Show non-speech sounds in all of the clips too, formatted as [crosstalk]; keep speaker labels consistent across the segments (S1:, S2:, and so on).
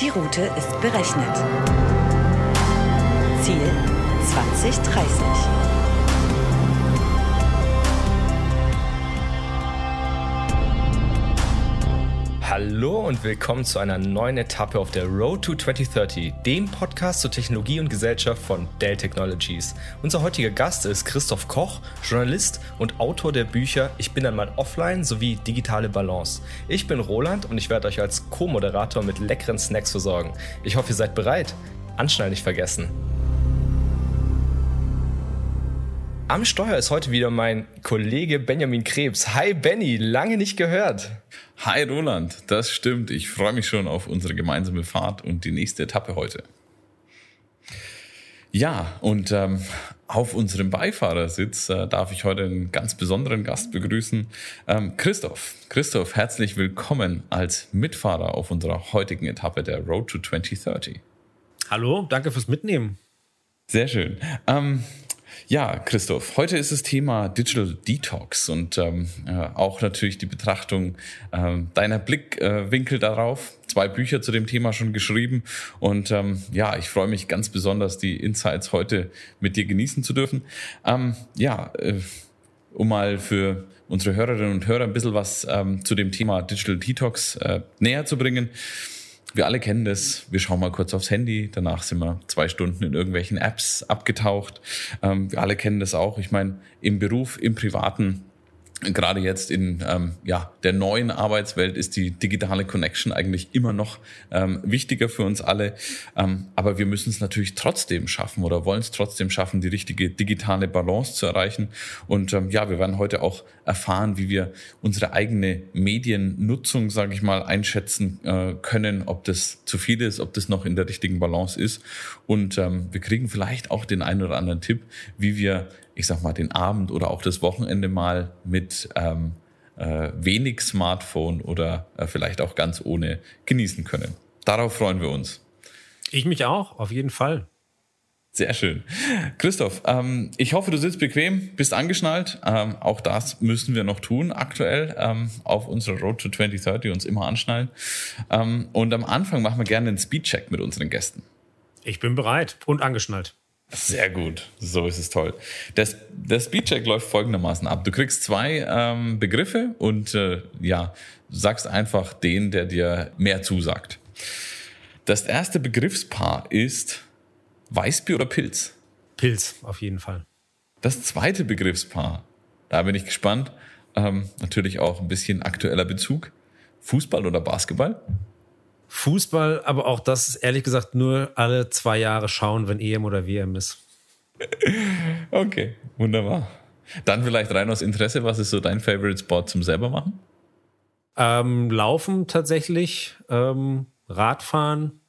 S1: Die Route ist berechnet. Ziel 2030.
S2: Hallo und willkommen zu einer neuen Etappe auf der Road to 2030, dem Podcast zur Technologie und Gesellschaft von Dell Technologies. Unser heutiger Gast ist Christoph Koch, Journalist und Autor der Bücher Ich bin einmal offline sowie Digitale Balance. Ich bin Roland und ich werde euch als Co-Moderator mit leckeren Snacks versorgen. Ich hoffe, ihr seid bereit. Anschnallen nicht vergessen. Am Steuer ist heute wieder mein Kollege Benjamin Krebs. Hi Benny, lange nicht gehört.
S3: Hi Roland, das stimmt. Ich freue mich schon auf unsere gemeinsame Fahrt und die nächste Etappe heute. Ja, und ähm, auf unserem Beifahrersitz äh, darf ich heute einen ganz besonderen Gast begrüßen, ähm, Christoph. Christoph, herzlich willkommen als Mitfahrer auf unserer heutigen Etappe der Road to 2030.
S4: Hallo, danke fürs Mitnehmen.
S3: Sehr schön. Ähm, ja, Christoph, heute ist das Thema Digital Detox und ähm, äh, auch natürlich die Betrachtung äh, deiner Blickwinkel äh, darauf. Zwei Bücher zu dem Thema schon geschrieben und ähm, ja, ich freue mich ganz besonders, die Insights heute mit dir genießen zu dürfen. Ähm, ja, äh, um mal für unsere Hörerinnen und Hörer ein bisschen was ähm, zu dem Thema Digital Detox äh, näher zu bringen. Wir alle kennen das. Wir schauen mal kurz aufs Handy. Danach sind wir zwei Stunden in irgendwelchen Apps abgetaucht. Ähm, wir alle kennen das auch. Ich meine, im Beruf, im Privaten gerade jetzt in ähm, ja, der neuen Arbeitswelt ist die digitale Connection eigentlich immer noch ähm, wichtiger für uns alle. Ähm, aber wir müssen es natürlich trotzdem schaffen oder wollen es trotzdem schaffen, die richtige digitale Balance zu erreichen. Und ähm, ja, wir werden heute auch erfahren, wie wir unsere eigene Mediennutzung, sage ich mal, einschätzen äh, können, ob das zu viel ist, ob das noch in der richtigen Balance ist. Und ähm, wir kriegen vielleicht auch den einen oder anderen Tipp, wie wir ich sag mal, den Abend oder auch das Wochenende mal mit ähm, äh, wenig Smartphone oder äh, vielleicht auch ganz ohne genießen können. Darauf freuen wir uns.
S4: Ich mich auch, auf jeden Fall.
S3: Sehr schön. Christoph, ähm, ich hoffe, du sitzt bequem, bist angeschnallt. Ähm, auch das müssen wir noch tun aktuell ähm, auf unserer Road to 2030, uns immer anschnallen. Ähm, und am Anfang machen wir gerne einen Speedcheck mit unseren Gästen.
S4: Ich bin bereit und angeschnallt.
S3: Sehr gut, so ist es toll. Das, der Speedcheck läuft folgendermaßen ab. Du kriegst zwei ähm, Begriffe und äh, ja, sagst einfach den, der dir mehr zusagt. Das erste Begriffspaar ist Weißbier oder Pilz?
S4: Pilz, auf jeden Fall.
S3: Das zweite Begriffspaar, da bin ich gespannt, ähm, natürlich auch ein bisschen aktueller Bezug. Fußball oder Basketball?
S4: Fußball, aber auch das ist ehrlich gesagt nur alle zwei Jahre schauen, wenn EM oder WM ist. [laughs]
S3: Okay, wunderbar. Dann vielleicht rein aus Interesse, was ist so dein Favorite Sport zum selber machen?
S4: Ähm, Laufen tatsächlich, ähm, Radfahren,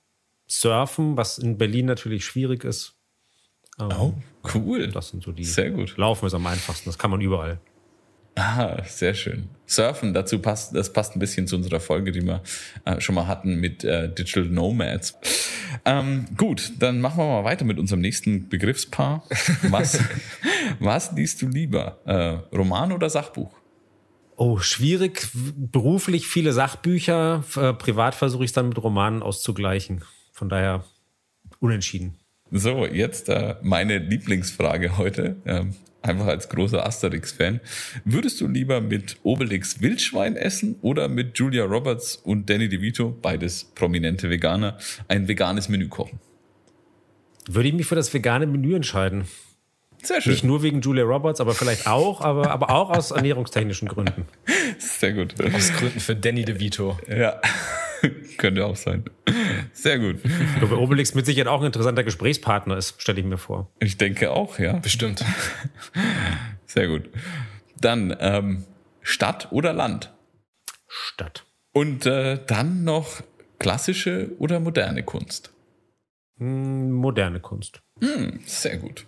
S4: Surfen, was in Berlin natürlich schwierig ist.
S3: Ähm, oh, cool.
S4: Das sind so die.
S3: Sehr gut.
S4: Laufen ist am einfachsten, das kann man überall.
S3: Ah, sehr schön. Surfen, dazu passt, das passt ein bisschen zu unserer Folge, die wir äh, schon mal hatten mit äh, Digital Nomads. Ähm, gut, dann machen wir mal weiter mit unserem nächsten Begriffspaar. Was, [laughs] was liest du lieber? Äh, Roman oder Sachbuch?
S4: Oh, schwierig. Beruflich viele Sachbücher. Äh, privat versuche ich es dann mit Romanen auszugleichen. Von daher unentschieden.
S3: So, jetzt äh, meine Lieblingsfrage heute. Ähm, einfach als großer Asterix-Fan. Würdest du lieber mit Obelix Wildschwein essen oder mit Julia Roberts und Danny DeVito, beides prominente Veganer, ein veganes Menü kochen?
S4: Würde ich mich für das vegane Menü entscheiden.
S3: Sehr schön.
S4: Nicht nur wegen Julia Roberts, aber vielleicht auch, aber, aber auch aus ernährungstechnischen Gründen. [laughs]
S3: Sehr gut.
S2: Aus Gründen für Danny DeVito.
S3: Ja. [laughs] Könnte auch sein. Sehr gut.
S4: Ich glaube, Obelix mit Sicherheit auch ein interessanter Gesprächspartner ist, stelle ich mir vor.
S3: Ich denke auch, ja.
S2: Bestimmt. [laughs]
S3: Sehr gut. Dann ähm, Stadt oder Land?
S4: Stadt.
S3: Und äh, dann noch klassische oder moderne Kunst?
S4: Hm, moderne Kunst.
S3: Hm, sehr gut.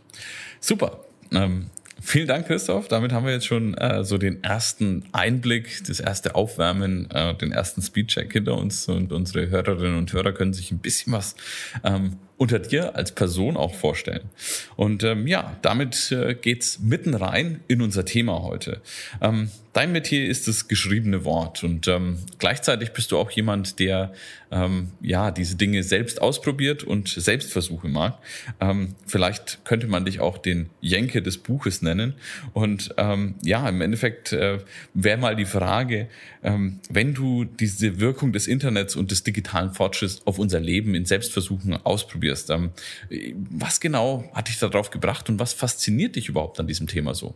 S3: Super. Ähm, Vielen Dank, Christoph. Damit haben wir jetzt schon äh, so den ersten Einblick, das erste Aufwärmen, äh, den ersten Speedcheck hinter uns und unsere Hörerinnen und Hörer können sich ein bisschen was ähm, unter dir als Person auch vorstellen. Und ähm, ja, damit äh, geht's mitten rein in unser Thema heute. Ähm, dein Metier ist das geschriebene Wort und ähm, gleichzeitig bist du auch jemand, der ähm, ja diese Dinge selbst ausprobiert und Selbstversuche mag. Ähm, vielleicht könnte man dich auch den Jenke des Buches nennen. Und ähm, ja, im Endeffekt äh, wäre mal die Frage, ähm, wenn du diese Wirkung des Internets und des digitalen Fortschritts auf unser Leben in Selbstversuchen ausprobierst, ähm, was genau hat dich darauf gebracht und was fasziniert dich überhaupt an diesem Thema so?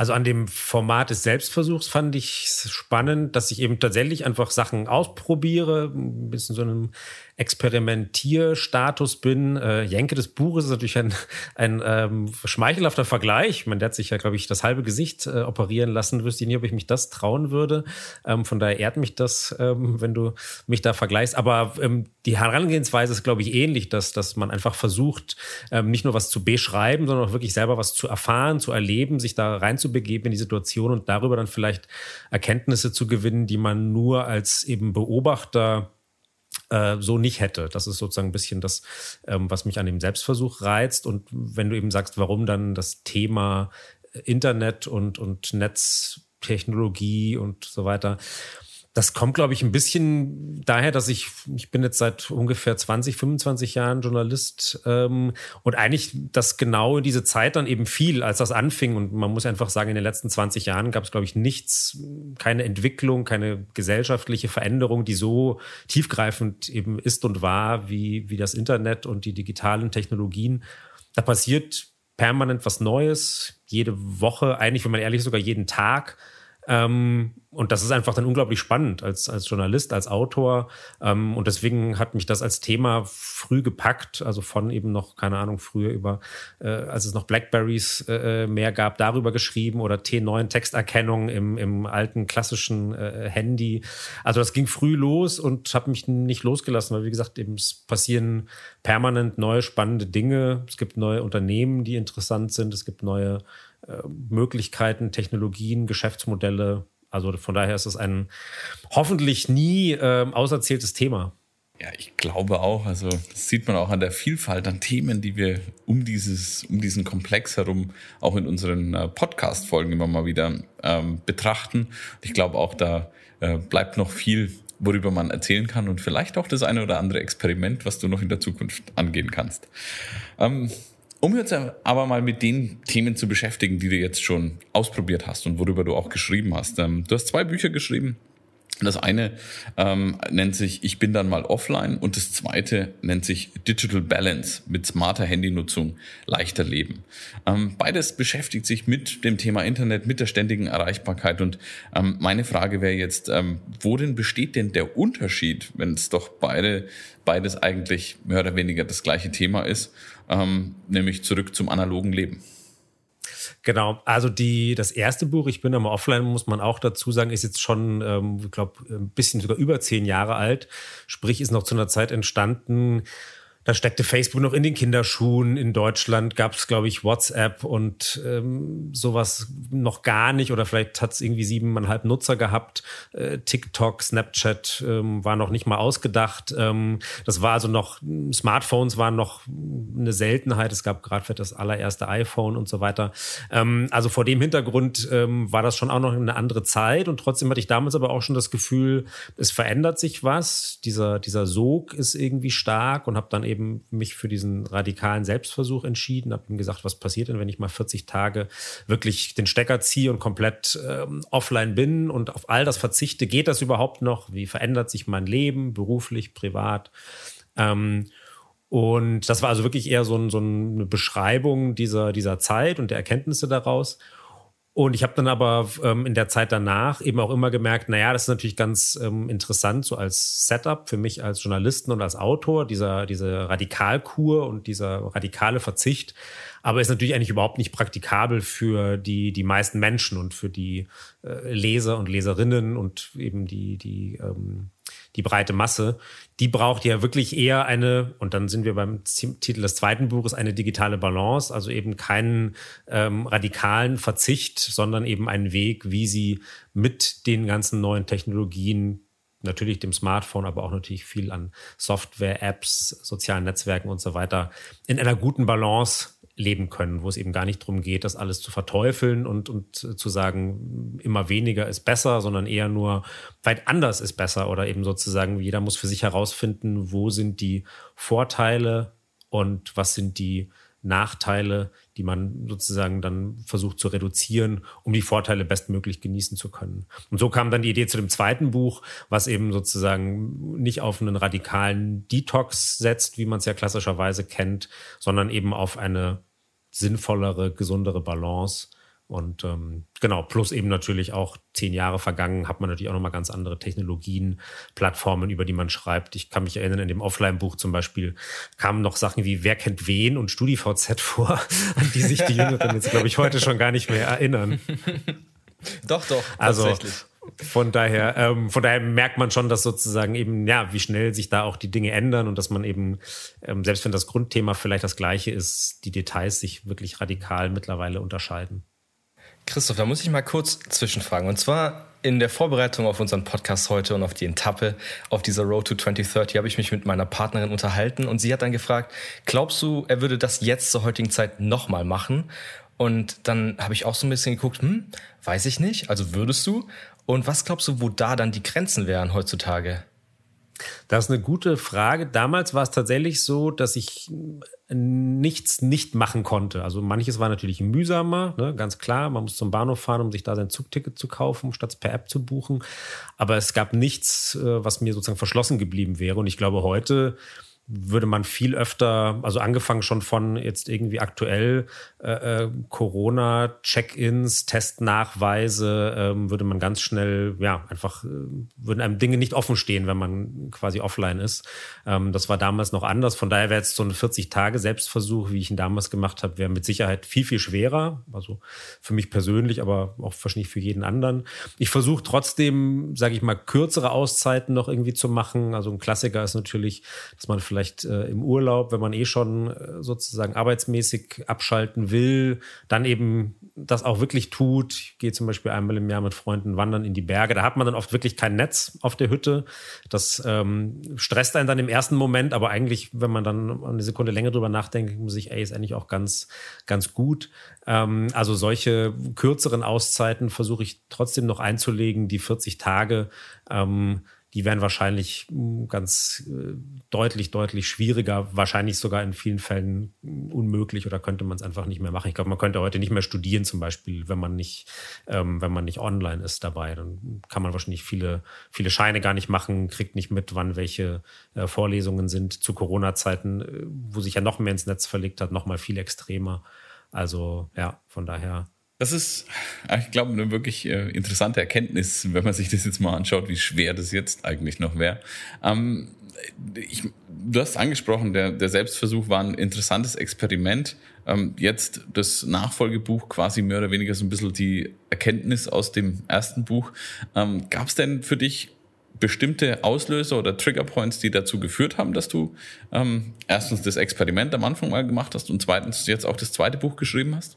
S4: Also an dem Format des Selbstversuchs fand ich spannend, dass ich eben tatsächlich einfach Sachen ausprobiere, ein bisschen so einem Experimentierstatus bin. Äh, Jenke des Buches ist natürlich ein, ein ähm, schmeichelhafter Vergleich. Man, der hat sich ja, glaube ich, das halbe Gesicht äh, operieren lassen. Wüsste ich nie, ob ich mich das trauen würde. Ähm, von daher ehrt mich das, ähm, wenn du mich da vergleichst. Aber ähm, die Herangehensweise ist, glaube ich, ähnlich, dass, dass man einfach versucht, ähm, nicht nur was zu beschreiben, sondern auch wirklich selber was zu erfahren, zu erleben, sich da reinzubegeben in die Situation und darüber dann vielleicht Erkenntnisse zu gewinnen, die man nur als eben Beobachter äh, so nicht hätte. Das ist sozusagen ein bisschen das, ähm, was mich an dem Selbstversuch reizt. Und wenn du eben sagst, warum dann das Thema Internet und, und Netztechnologie und so weiter, das kommt, glaube ich, ein bisschen daher, dass ich, ich bin jetzt seit ungefähr 20, 25 Jahren Journalist ähm, und eigentlich das genau in diese Zeit dann eben fiel, als das anfing. Und man muss einfach sagen, in den letzten 20 Jahren gab es, glaube ich, nichts, keine Entwicklung, keine gesellschaftliche Veränderung, die so tiefgreifend eben ist und war, wie, wie das Internet und die digitalen Technologien. Da passiert permanent was Neues, jede Woche, eigentlich, wenn man ehrlich ist, sogar jeden Tag. Ähm, und das ist einfach dann unglaublich spannend als, als Journalist, als Autor. Ähm, und deswegen hat mich das als Thema früh gepackt, also von eben noch, keine Ahnung, früher über, äh, als es noch Blackberries äh, mehr gab, darüber geschrieben oder T9 Texterkennung im, im alten klassischen äh, Handy. Also das ging früh los und habe mich nicht losgelassen, weil wie gesagt, eben es passieren permanent neue spannende Dinge. Es gibt neue Unternehmen, die interessant sind. Es gibt neue äh, Möglichkeiten, Technologien, Geschäftsmodelle. Also von daher ist es ein hoffentlich nie äh, auserzähltes Thema.
S3: Ja, ich glaube auch. Also das sieht man auch an der Vielfalt an Themen, die wir um dieses, um diesen Komplex herum auch in unseren äh, Podcast-Folgen immer mal wieder ähm, betrachten. Ich glaube auch, da äh, bleibt noch viel, worüber man erzählen kann und vielleicht auch das eine oder andere Experiment, was du noch in der Zukunft angehen kannst. Ähm, um jetzt aber mal mit den Themen zu beschäftigen, die du jetzt schon ausprobiert hast und worüber du auch geschrieben hast. Ähm, du hast zwei Bücher geschrieben. Das eine ähm, nennt sich Ich bin dann mal offline und das zweite nennt sich Digital Balance mit smarter Handynutzung leichter Leben. Ähm, beides beschäftigt sich mit dem Thema Internet, mit der ständigen Erreichbarkeit und ähm, meine Frage wäre jetzt, ähm, worin besteht denn der Unterschied, wenn es doch beide, beides eigentlich mehr oder weniger das gleiche Thema ist, ähm, nämlich zurück zum analogen Leben?
S4: Genau, also die, das erste Buch, ich bin aber offline, muss man auch dazu sagen, ist jetzt schon, ähm, ich glaube, ein bisschen sogar über zehn Jahre alt. Sprich, ist noch zu einer Zeit entstanden, da steckte Facebook noch in den Kinderschuhen. In Deutschland gab es, glaube ich, WhatsApp und ähm, sowas noch gar nicht. Oder vielleicht hat es irgendwie siebeneinhalb Nutzer gehabt. Äh, TikTok, Snapchat ähm, war noch nicht mal ausgedacht. Ähm, das war also noch, Smartphones waren noch eine Seltenheit. Es gab gerade das allererste iPhone und so weiter. Ähm, also vor dem Hintergrund ähm, war das schon auch noch eine andere Zeit. Und trotzdem hatte ich damals aber auch schon das Gefühl, es verändert sich was. Dieser, dieser Sog ist irgendwie stark und habe dann eben mich für diesen radikalen Selbstversuch entschieden, habe ihm gesagt, was passiert denn, wenn ich mal 40 Tage wirklich den Stecker ziehe und komplett ähm, offline bin und auf all das verzichte. Geht das überhaupt noch? Wie verändert sich mein Leben, beruflich, privat? Ähm, und das war also wirklich eher so, ein, so eine Beschreibung dieser, dieser Zeit und der Erkenntnisse daraus. Und ich habe dann aber ähm, in der Zeit danach eben auch immer gemerkt, naja, das ist natürlich ganz ähm, interessant, so als Setup für mich als Journalisten und als Autor, dieser, diese Radikalkur und dieser radikale Verzicht, aber ist natürlich eigentlich überhaupt nicht praktikabel für die, die meisten Menschen und für die äh, Leser und Leserinnen und eben die, die ähm, die breite Masse, die braucht ja wirklich eher eine, und dann sind wir beim Titel des zweiten Buches, eine digitale Balance, also eben keinen ähm, radikalen Verzicht, sondern eben einen Weg, wie sie mit den ganzen neuen Technologien natürlich dem Smartphone, aber auch natürlich viel an Software, Apps, sozialen Netzwerken und so weiter in einer guten Balance leben können, wo es eben gar nicht darum geht, das alles zu verteufeln und, und zu sagen, immer weniger ist besser, sondern eher nur weit anders ist besser oder eben sozusagen, jeder muss für sich herausfinden, wo sind die Vorteile und was sind die Nachteile, die man sozusagen dann versucht zu reduzieren, um die Vorteile bestmöglich genießen zu können. Und so kam dann die Idee zu dem zweiten Buch, was eben sozusagen nicht auf einen radikalen Detox setzt, wie man es ja klassischerweise kennt, sondern eben auf eine sinnvollere, gesundere Balance. Und ähm, genau, plus eben natürlich auch zehn Jahre vergangen, hat man natürlich auch nochmal ganz andere Technologien, Plattformen, über die man schreibt. Ich kann mich erinnern, in dem Offline-Buch zum Beispiel kamen noch Sachen wie Wer kennt wen und StudiVZ [laughs] vor, an die sich die Jüngeren jetzt, glaube ich, heute schon gar nicht mehr erinnern.
S2: Doch, doch,
S4: also, tatsächlich. Von daher, ähm, von daher merkt man schon, dass sozusagen eben, ja, wie schnell sich da auch die Dinge ändern und dass man eben, ähm, selbst wenn das Grundthema vielleicht das gleiche ist, die Details sich wirklich radikal mittlerweile unterscheiden.
S2: Christoph, da muss ich mal kurz zwischenfragen. Und zwar in der Vorbereitung auf unseren Podcast heute und auf die Etappe auf dieser Road to 2030 habe ich mich mit meiner Partnerin unterhalten und sie hat dann gefragt, glaubst du, er würde das jetzt zur heutigen Zeit nochmal machen? Und dann habe ich auch so ein bisschen geguckt, hm, weiß ich nicht, also würdest du? Und was glaubst du, wo da dann die Grenzen wären heutzutage?
S4: Das ist eine gute Frage. Damals war es tatsächlich so, dass ich nichts nicht machen konnte. Also manches war natürlich mühsamer, ne, ganz klar. Man muss zum Bahnhof fahren, um sich da sein Zugticket zu kaufen, statt es per App zu buchen. Aber es gab nichts, äh, was mir sozusagen verschlossen geblieben wäre. Und ich glaube, heute würde man viel öfter, also angefangen schon von jetzt irgendwie aktuell äh, äh, Corona-Check-ins, Testnachweise, ähm, würde man ganz schnell, ja, einfach, äh, würden einem Dinge nicht offen stehen, wenn man quasi offline ist. Ähm, das war damals noch anders. Von daher wäre jetzt so ein 40-Tage-Selbstversuch, wie ich ihn damals gemacht habe, wäre mit Sicherheit viel, viel schwerer. Also für mich persönlich, aber auch wahrscheinlich für jeden anderen. Ich versuche trotzdem, sage ich mal, kürzere Auszeiten noch irgendwie zu machen. Also ein Klassiker ist natürlich, dass man vielleicht vielleicht äh, im Urlaub, wenn man eh schon äh, sozusagen arbeitsmäßig abschalten will, dann eben das auch wirklich tut. Ich gehe zum Beispiel einmal im Jahr mit Freunden wandern in die Berge. Da hat man dann oft wirklich kein Netz auf der Hütte. Das ähm, stresst einen dann im ersten Moment, aber eigentlich, wenn man dann eine Sekunde länger drüber nachdenkt, muss ich, ey, ist eigentlich auch ganz, ganz gut. Ähm, also solche kürzeren Auszeiten versuche ich trotzdem noch einzulegen, die 40 Tage. Ähm, die wären wahrscheinlich hm, ganz äh, deutlich, deutlich schwieriger, wahrscheinlich sogar in vielen Fällen hm, unmöglich oder könnte man es einfach nicht mehr machen. Ich glaube, man könnte heute nicht mehr studieren, zum Beispiel, wenn man nicht, ähm, wenn man nicht online ist dabei. Dann kann man wahrscheinlich viele, viele Scheine gar nicht machen, kriegt nicht mit, wann welche äh, Vorlesungen sind. Zu Corona-Zeiten, äh, wo sich ja noch mehr ins Netz verlegt hat, noch mal viel extremer. Also ja, von daher
S3: das ist, ah, ich glaube, eine wirklich äh, interessante Erkenntnis, wenn man sich das jetzt mal anschaut, wie schwer das jetzt eigentlich noch wäre. Ähm, ich, du hast angesprochen, der, der Selbstversuch war ein interessantes Experiment. Ähm, jetzt das Nachfolgebuch quasi mehr oder weniger so ein bisschen die Erkenntnis aus dem ersten Buch. Ähm, Gab es denn für dich bestimmte Auslöser oder Triggerpoints, die dazu geführt haben, dass du ähm, erstens das Experiment am Anfang mal gemacht hast und zweitens jetzt auch das zweite Buch geschrieben hast?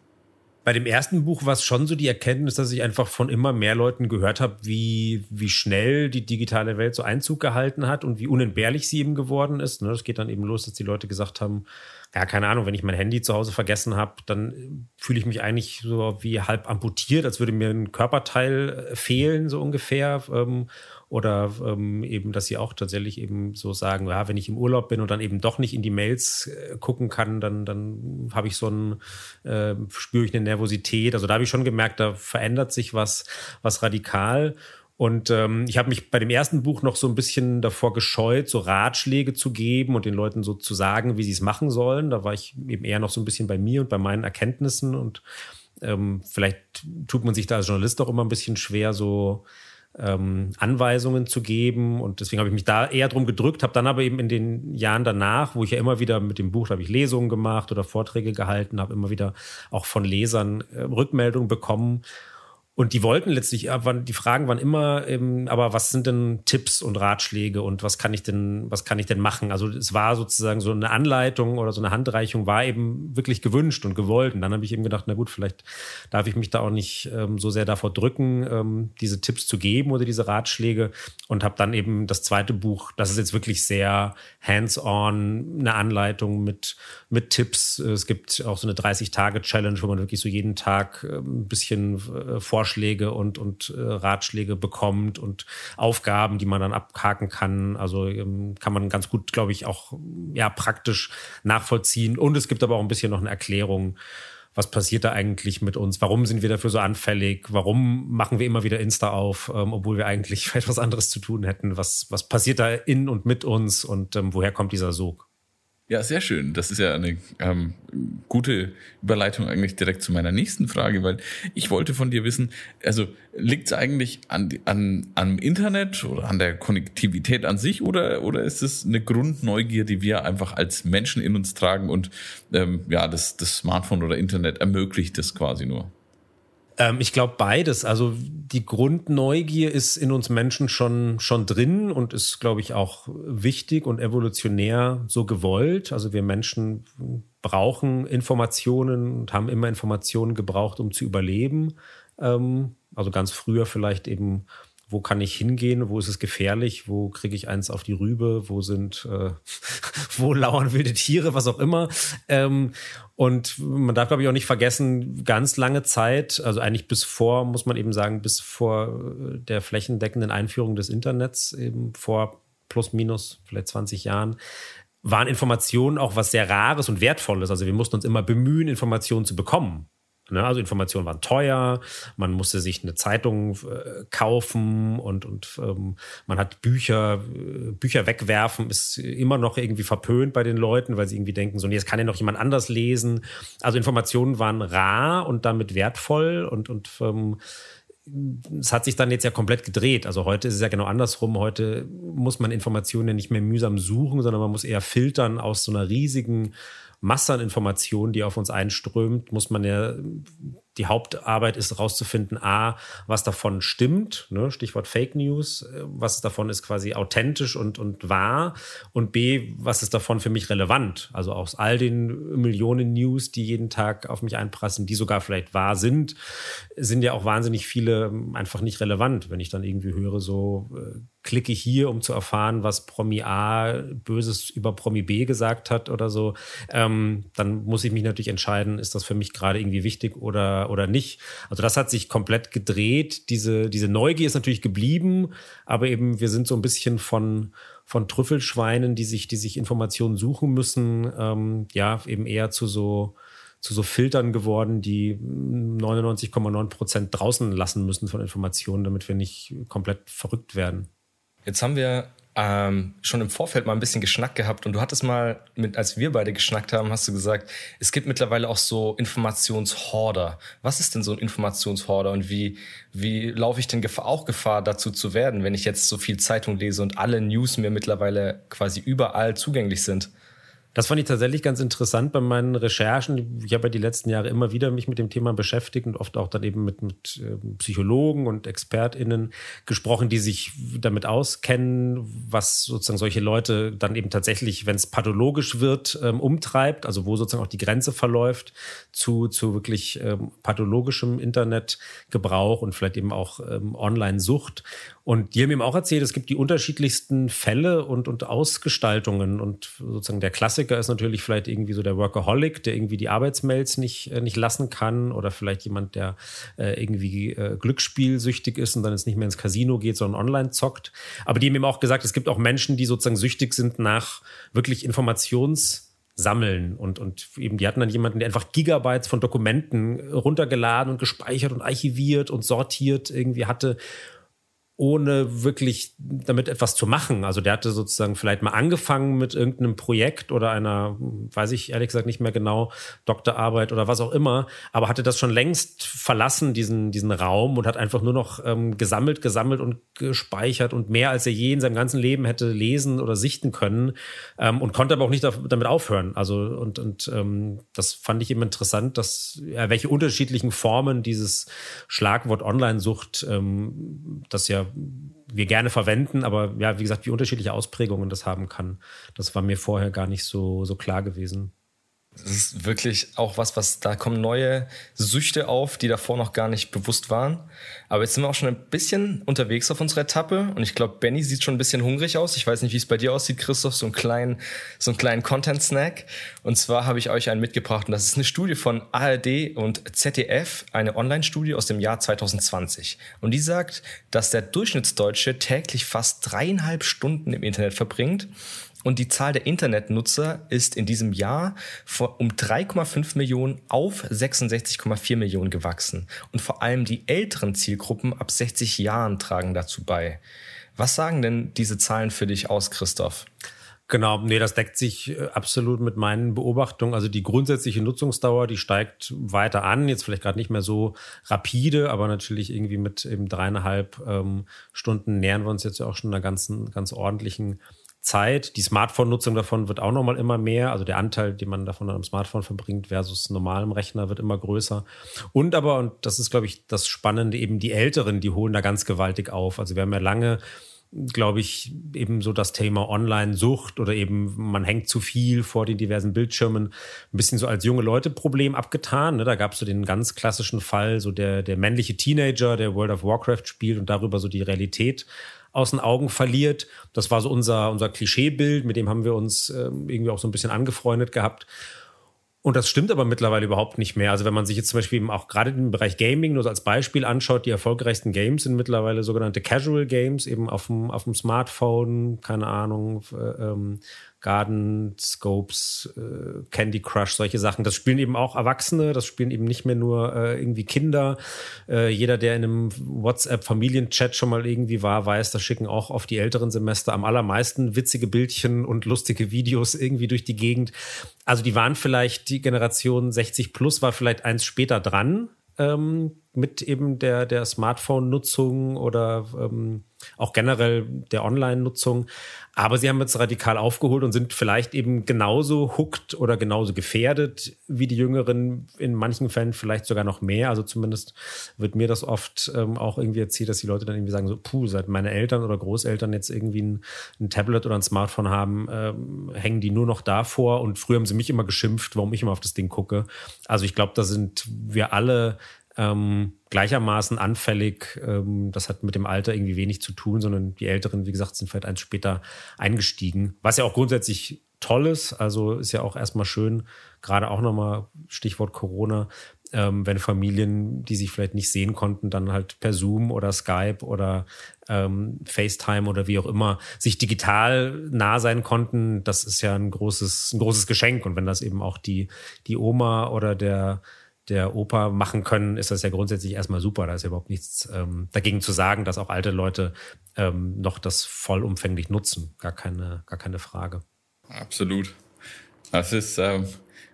S4: Bei dem ersten Buch war es schon so die Erkenntnis, dass ich einfach von immer mehr Leuten gehört habe, wie, wie schnell die digitale Welt so Einzug gehalten hat und wie unentbehrlich sie eben geworden ist. Ne, das geht dann eben los, dass die Leute gesagt haben, ja, keine Ahnung, wenn ich mein Handy zu Hause vergessen habe, dann fühle ich mich eigentlich so wie halb amputiert, als würde mir ein Körperteil fehlen, so ungefähr. Oder ähm, eben, dass sie auch tatsächlich eben so sagen, ja, wenn ich im Urlaub bin und dann eben doch nicht in die Mails äh, gucken kann, dann, dann habe ich so ein, äh, spüre ich eine Nervosität. Also da habe ich schon gemerkt, da verändert sich was, was radikal. Und ähm, ich habe mich bei dem ersten Buch noch so ein bisschen davor gescheut, so Ratschläge zu geben und den Leuten so zu sagen, wie sie es machen sollen. Da war ich eben eher noch so ein bisschen bei mir und bei meinen Erkenntnissen. Und ähm, vielleicht tut man sich da als Journalist auch immer ein bisschen schwer, so ähm, Anweisungen zu geben. Und deswegen habe ich mich da eher drum gedrückt, habe dann aber eben in den Jahren danach, wo ich ja immer wieder mit dem Buch, da habe ich Lesungen gemacht oder Vorträge gehalten, habe immer wieder auch von Lesern äh, Rückmeldungen bekommen. Und die wollten letztlich, die Fragen waren immer, ähm, aber was sind denn Tipps und Ratschläge und was kann ich denn, was kann ich denn machen? Also es war sozusagen so eine Anleitung oder so eine Handreichung war eben wirklich gewünscht und gewollt. Und dann habe ich eben gedacht, na gut, vielleicht darf ich mich da auch nicht ähm, so sehr davor drücken, ähm, diese Tipps zu geben oder diese Ratschläge. Und habe dann eben das zweite Buch, das ist jetzt wirklich sehr hands-on, eine Anleitung mit, mit Tipps. Es gibt auch so eine 30-Tage-Challenge, wo man wirklich so jeden Tag ähm, ein bisschen äh, Vorschläge und, und äh, Ratschläge bekommt und Aufgaben, die man dann abhaken kann. Also ähm, kann man ganz gut, glaube ich, auch ja, praktisch nachvollziehen. Und es gibt aber auch ein bisschen noch eine Erklärung, was passiert da eigentlich mit uns? Warum sind wir dafür so anfällig? Warum machen wir immer wieder Insta auf, ähm, obwohl wir eigentlich [laughs] etwas anderes zu tun hätten? Was, was passiert da in und mit uns und ähm, woher kommt dieser Sog?
S3: Ja, sehr schön. Das ist ja eine ähm, gute Überleitung eigentlich direkt zu meiner nächsten Frage, weil ich wollte von dir wissen, also liegt es eigentlich an, an, am Internet oder an der Konnektivität an sich oder, oder ist es eine Grundneugier, die wir einfach als Menschen in uns tragen und ähm, ja, das, das Smartphone oder Internet ermöglicht das quasi nur?
S4: Ähm, ich glaube beides. Also die Grundneugier ist in uns Menschen schon, schon drin und ist, glaube ich, auch wichtig und evolutionär so gewollt. Also wir Menschen brauchen Informationen und haben immer Informationen gebraucht, um zu überleben. Ähm, also ganz früher vielleicht eben wo kann ich hingehen, wo ist es gefährlich, wo kriege ich eins auf die Rübe, wo sind, äh, [laughs] wo lauern wilde Tiere, was auch immer. Ähm, und man darf, glaube ich, auch nicht vergessen, ganz lange Zeit, also eigentlich bis vor, muss man eben sagen, bis vor der flächendeckenden Einführung des Internets, eben vor plus minus vielleicht 20 Jahren, waren Informationen auch was sehr Rares und Wertvolles. Also wir mussten uns immer bemühen, Informationen zu bekommen. Ne? Also Informationen waren teuer, man musste sich eine Zeitung äh, kaufen und, und ähm, man hat Bücher, äh, Bücher wegwerfen, ist immer noch irgendwie verpönt bei den Leuten, weil sie irgendwie denken, so, nee, das kann ja noch jemand anders lesen. Also Informationen waren rar und damit wertvoll und, und ähm, es hat sich dann jetzt ja komplett gedreht. Also heute ist es ja genau andersrum. Heute muss man Informationen ja nicht mehr mühsam suchen, sondern man muss eher filtern aus so einer riesigen Masse an Informationen, die auf uns einströmt, muss man ja die Hauptarbeit ist herauszufinden, a, was davon stimmt, ne, Stichwort Fake News, äh, was davon ist quasi authentisch und, und wahr und b, was ist davon für mich relevant. Also aus all den Millionen News, die jeden Tag auf mich einprassen, die sogar vielleicht wahr sind, sind ja auch wahnsinnig viele einfach nicht relevant. Wenn ich dann irgendwie höre, so äh, klicke hier, um zu erfahren, was Promi A Böses über Promi B gesagt hat oder so, ähm, dann muss ich mich natürlich entscheiden, ist das für mich gerade irgendwie wichtig oder oder, nicht. Also das hat sich komplett gedreht. Diese, diese Neugier ist natürlich geblieben, aber eben wir sind so ein bisschen von, von Trüffelschweinen, die sich, die sich Informationen suchen müssen, ähm, ja, eben eher zu so, zu so Filtern geworden, die 99,9 Prozent draußen lassen müssen von Informationen, damit wir nicht komplett verrückt werden.
S2: Jetzt haben wir ähm, schon im Vorfeld mal ein bisschen geschnackt gehabt und du hattest mal, mit, als wir beide geschnackt haben, hast du gesagt, es gibt mittlerweile auch so Informationshorder. Was ist denn so ein Informationshorder und wie, wie laufe ich denn auch Gefahr dazu zu werden, wenn ich jetzt so viel Zeitung lese und alle News mir mittlerweile quasi überall zugänglich sind?
S4: Das fand ich tatsächlich ganz interessant bei meinen Recherchen. Ich habe ja die letzten Jahre immer wieder mich mit dem Thema beschäftigt und oft auch dann eben mit, mit ähm, Psychologen und ExpertInnen gesprochen, die sich damit auskennen, was sozusagen solche Leute dann eben tatsächlich, wenn es pathologisch wird, ähm, umtreibt, also wo sozusagen auch die Grenze verläuft zu, zu wirklich ähm, pathologischem Internetgebrauch und vielleicht eben auch Online-Sucht. Und die haben ihm auch erzählt, es gibt die unterschiedlichsten Fälle und, und Ausgestaltungen. Und sozusagen der Klassiker ist natürlich vielleicht irgendwie so der Workaholic, der irgendwie die Arbeitsmails nicht, äh, nicht lassen kann. Oder vielleicht jemand, der äh, irgendwie äh, glücksspielsüchtig ist und dann jetzt nicht mehr ins Casino geht, sondern online zockt. Aber die haben ihm auch gesagt, es gibt auch Menschen, die sozusagen süchtig sind nach wirklich Informations- sammeln und, und eben die hatten dann jemanden, der einfach Gigabytes von Dokumenten runtergeladen und gespeichert und archiviert und sortiert irgendwie hatte ohne wirklich damit etwas zu machen. Also der hatte sozusagen vielleicht mal angefangen mit irgendeinem Projekt oder einer, weiß ich ehrlich gesagt nicht mehr genau, Doktorarbeit oder was auch immer, aber hatte das schon längst verlassen, diesen, diesen Raum und hat einfach nur noch ähm, gesammelt, gesammelt und gespeichert und mehr als er je in seinem ganzen Leben hätte lesen oder sichten können ähm, und konnte aber auch nicht damit aufhören. Also und, und ähm, das fand ich eben interessant, dass ja, welche unterschiedlichen Formen dieses Schlagwort Online-Sucht, ähm, das ja wir gerne verwenden, aber ja, wie gesagt, wie unterschiedliche Ausprägungen das haben kann, das war mir vorher gar nicht so, so klar gewesen.
S2: Das ist wirklich auch was, was da kommen neue Süchte auf, die davor noch gar nicht bewusst waren. Aber jetzt sind wir auch schon ein bisschen unterwegs auf unserer Etappe und ich glaube, Benny sieht schon ein bisschen hungrig aus. Ich weiß nicht, wie es bei dir aussieht, Christoph, so einen kleinen, so einen kleinen Content-Snack. Und zwar habe ich euch einen mitgebracht und das ist eine Studie von ARD und ZDF, eine Online-Studie aus dem Jahr 2020. Und die sagt, dass der Durchschnittsdeutsche täglich fast dreieinhalb Stunden im Internet verbringt und die Zahl der Internetnutzer ist in diesem Jahr um 3,5 Millionen auf 66,4 Millionen gewachsen. Und vor allem die älteren Zielgruppen ab 60 Jahren tragen dazu bei. Was sagen denn diese Zahlen für dich aus, Christoph?
S4: Genau, nee, das deckt sich äh, absolut mit meinen Beobachtungen. Also die grundsätzliche Nutzungsdauer, die steigt weiter an. Jetzt vielleicht gerade nicht mehr so rapide, aber natürlich irgendwie mit eben dreieinhalb ähm, Stunden nähern wir uns jetzt ja auch schon einer ganzen, ganz ordentlichen Zeit. Die Smartphone-Nutzung davon wird auch nochmal immer mehr. Also der Anteil, den man davon am Smartphone verbringt versus normalem Rechner wird immer größer. Und aber, und das ist, glaube ich, das Spannende, eben die Älteren, die holen da ganz gewaltig auf. Also wir haben ja lange glaube ich, eben so das Thema Online-Sucht oder eben man hängt zu viel vor den diversen Bildschirmen ein bisschen so als junge Leute-Problem abgetan. Ne? Da gab es so den ganz klassischen Fall, so der, der männliche Teenager, der World of Warcraft spielt und darüber so die Realität aus den Augen verliert. Das war so unser, unser Klischeebild, mit dem haben wir uns ähm, irgendwie auch so ein bisschen angefreundet gehabt. Und das stimmt aber mittlerweile überhaupt nicht mehr. Also wenn man sich jetzt zum Beispiel eben auch gerade im Bereich Gaming nur als Beispiel anschaut, die erfolgreichsten Games sind mittlerweile sogenannte Casual Games, eben auf dem, auf dem Smartphone, keine Ahnung, äh, ähm, Garden, Scopes, äh, Candy Crush, solche Sachen. Das spielen eben auch Erwachsene, das spielen eben nicht mehr nur äh, irgendwie Kinder. Äh, jeder, der in einem WhatsApp-Familienchat schon mal irgendwie war, weiß, da schicken auch auf die älteren Semester am allermeisten witzige Bildchen und lustige Videos irgendwie durch die Gegend. Also die waren vielleicht, die Generation 60 plus war vielleicht eins später dran ähm, mit eben der, der Smartphone-Nutzung oder ähm, auch generell der Online-Nutzung. Aber sie haben jetzt radikal aufgeholt und sind vielleicht eben genauso hooked oder genauso gefährdet wie die Jüngeren, in manchen Fällen vielleicht sogar noch mehr. Also zumindest wird mir das oft ähm, auch irgendwie erzählt, dass die Leute dann irgendwie sagen, so, puh, seit meine Eltern oder Großeltern jetzt irgendwie ein, ein Tablet oder ein Smartphone haben, ähm, hängen die nur noch davor. Und früher haben sie mich immer geschimpft, warum ich immer auf das Ding gucke. Also ich glaube, da sind wir alle ähm, gleichermaßen anfällig. Ähm, das hat mit dem Alter irgendwie wenig zu tun, sondern die Älteren, wie gesagt, sind vielleicht eins später eingestiegen. Was ja auch grundsätzlich toll ist. Also ist ja auch erstmal schön, gerade auch nochmal Stichwort Corona, ähm, wenn Familien, die sich vielleicht nicht sehen konnten, dann halt per Zoom oder Skype oder ähm, FaceTime oder wie auch immer sich digital nah sein konnten. Das ist ja ein großes, ein großes Geschenk. Und wenn das eben auch die, die Oma oder der der Oper machen können, ist das ja grundsätzlich erstmal super. Da ist ja überhaupt nichts ähm, dagegen zu sagen, dass auch alte Leute ähm, noch das vollumfänglich nutzen. Gar keine, gar keine Frage.
S3: Absolut. Das ist ähm,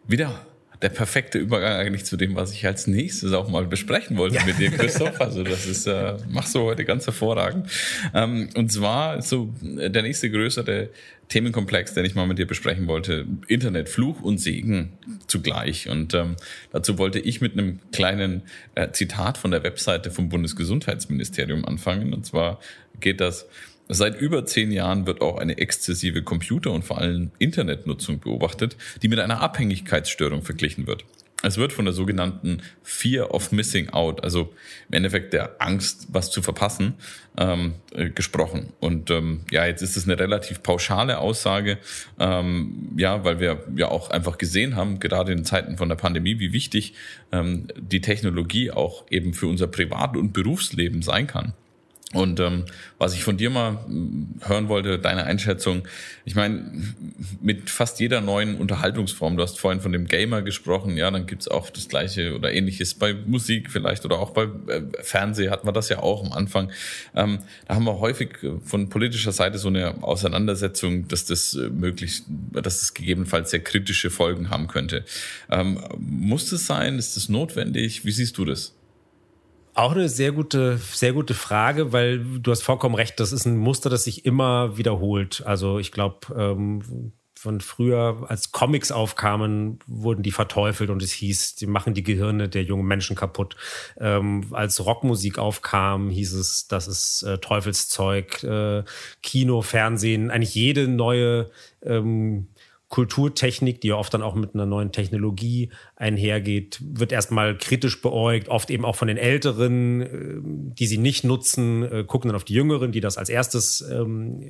S3: wieder der perfekte Übergang eigentlich zu dem, was ich als nächstes auch mal besprechen wollte ja. mit dir, [laughs] Christoph. Also das ist, äh, machst du heute ganz hervorragend. Ähm, und zwar so der nächste größere Themenkomplex, den ich mal mit dir besprechen wollte. Internet, Fluch und Segen zugleich. Und ähm, dazu wollte ich mit einem kleinen äh, Zitat von der Webseite vom Bundesgesundheitsministerium anfangen. Und zwar geht das Seit über zehn Jahren wird auch eine exzessive Computer- und vor allem Internetnutzung beobachtet, die mit einer Abhängigkeitsstörung verglichen wird. Es wird von der sogenannten Fear of Missing Out, also im Endeffekt der Angst, was zu verpassen, ähm, äh, gesprochen. Und ähm, ja, jetzt ist es eine relativ pauschale Aussage, ähm, ja, weil wir ja auch einfach gesehen haben, gerade in Zeiten von der Pandemie, wie wichtig ähm, die Technologie auch eben für unser Privat- und Berufsleben sein kann. Und ähm, was ich von dir mal hm, hören wollte, deine Einschätzung. Ich meine, mit fast jeder neuen Unterhaltungsform, du hast vorhin von dem Gamer gesprochen, ja, dann gibt's auch das gleiche oder ähnliches bei Musik vielleicht oder auch bei äh, Fernseh hatten wir das ja auch am Anfang. Ähm, da haben wir häufig von politischer Seite so eine Auseinandersetzung, dass das äh, möglich, dass es gegebenenfalls sehr kritische Folgen haben könnte. Ähm, muss das sein? Ist das notwendig? Wie siehst du das?
S4: Auch eine sehr gute, sehr gute Frage, weil du hast vollkommen recht, das ist ein Muster, das sich immer wiederholt. Also ich glaube, ähm, von früher, als Comics aufkamen, wurden die verteufelt und es hieß, die machen die Gehirne der jungen Menschen kaputt. Ähm, als Rockmusik aufkam, hieß es, das ist äh, Teufelszeug, äh, Kino, Fernsehen, eigentlich jede neue ähm, Kulturtechnik, die ja oft dann auch mit einer neuen Technologie einhergeht, wird erstmal kritisch beäugt, oft eben auch von den Älteren, äh, die sie nicht nutzen, äh, gucken dann auf die Jüngeren, die das als erstes ähm,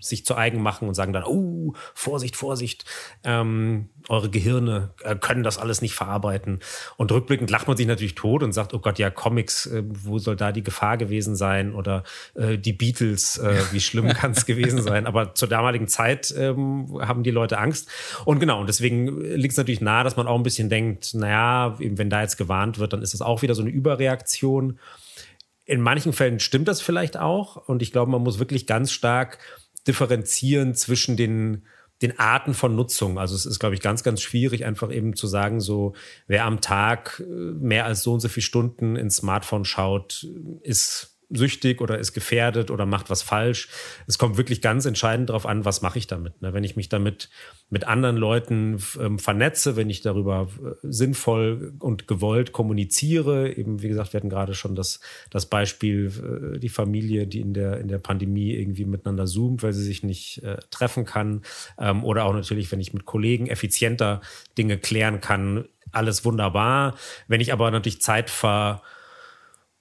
S4: sich zu eigen machen und sagen dann, oh, Vorsicht, Vorsicht, ähm, eure Gehirne äh, können das alles nicht verarbeiten. Und rückblickend lacht man sich natürlich tot und sagt, oh Gott, ja, Comics, äh, wo soll da die Gefahr gewesen sein? Oder äh, die Beatles, äh, wie schlimm kann es gewesen [laughs] sein? Aber zur damaligen Zeit ähm, haben die Leute Angst. Und genau, und deswegen liegt es natürlich nahe, dass man auch ein bisschen denkt, naja, wenn da jetzt gewarnt wird, dann ist das auch wieder so eine Überreaktion. In manchen Fällen stimmt das vielleicht auch. Und ich glaube, man muss wirklich ganz stark differenzieren zwischen den, den Arten von Nutzung. Also es ist, glaube ich, ganz, ganz schwierig, einfach eben zu sagen, so, wer am Tag äh, mehr als so und so viele Stunden ins Smartphone schaut, ist süchtig oder ist gefährdet oder macht was falsch. Es kommt wirklich ganz entscheidend darauf an, was mache ich damit. Ne? Wenn ich mich damit mit anderen Leuten ähm, vernetze, wenn ich darüber äh, sinnvoll und gewollt kommuniziere, eben wie gesagt, wir hatten gerade schon das, das Beispiel, äh, die Familie, die in der, in der Pandemie irgendwie miteinander zoomt, weil sie sich nicht äh, treffen kann. Ähm, oder auch natürlich, wenn ich mit Kollegen effizienter Dinge klären kann, alles wunderbar. Wenn ich aber natürlich Zeit ver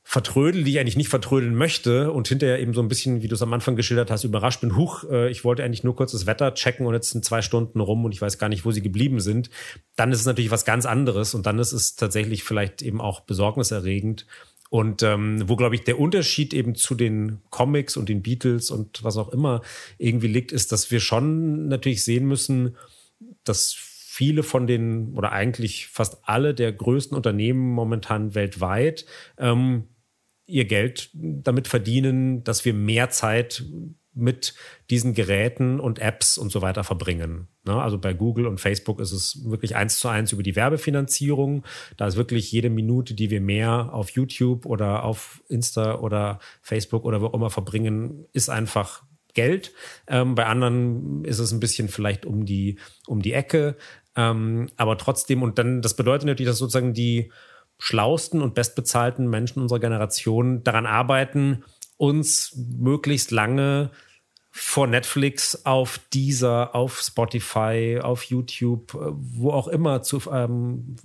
S4: vertrödel, die ich eigentlich nicht vertrödeln möchte und hinterher eben so ein bisschen, wie du es am Anfang geschildert hast, überrascht bin, huch, äh, ich wollte eigentlich nur kurz das Wetter checken und jetzt sind zwei Stunden rum und ich weiß gar nicht, wo sie geblieben sind, dann ist es natürlich was ganz anderes und dann ist es tatsächlich vielleicht eben auch besorgniserregend. Und ähm, wo, glaube ich, der Unterschied eben zu den Comics und den Beatles und was auch immer irgendwie liegt, ist, dass wir schon natürlich sehen müssen, dass viele von den oder eigentlich fast alle der größten Unternehmen momentan weltweit ähm, ihr Geld damit verdienen, dass wir mehr Zeit mit diesen Geräten und Apps und so weiter verbringen. Ne? Also bei Google und Facebook ist es wirklich eins zu eins über die Werbefinanzierung. Da ist wirklich jede Minute, die wir mehr auf YouTube oder auf Insta oder Facebook oder wo auch immer verbringen, ist einfach Geld. Ähm, bei anderen ist es ein bisschen vielleicht um die, um die Ecke. Ähm, aber trotzdem, und dann, das bedeutet natürlich, dass sozusagen die, schlausten und bestbezahlten Menschen unserer Generation daran arbeiten, uns möglichst lange vor Netflix auf dieser, auf Spotify, auf YouTube, äh, wo auch immer zu, ähm,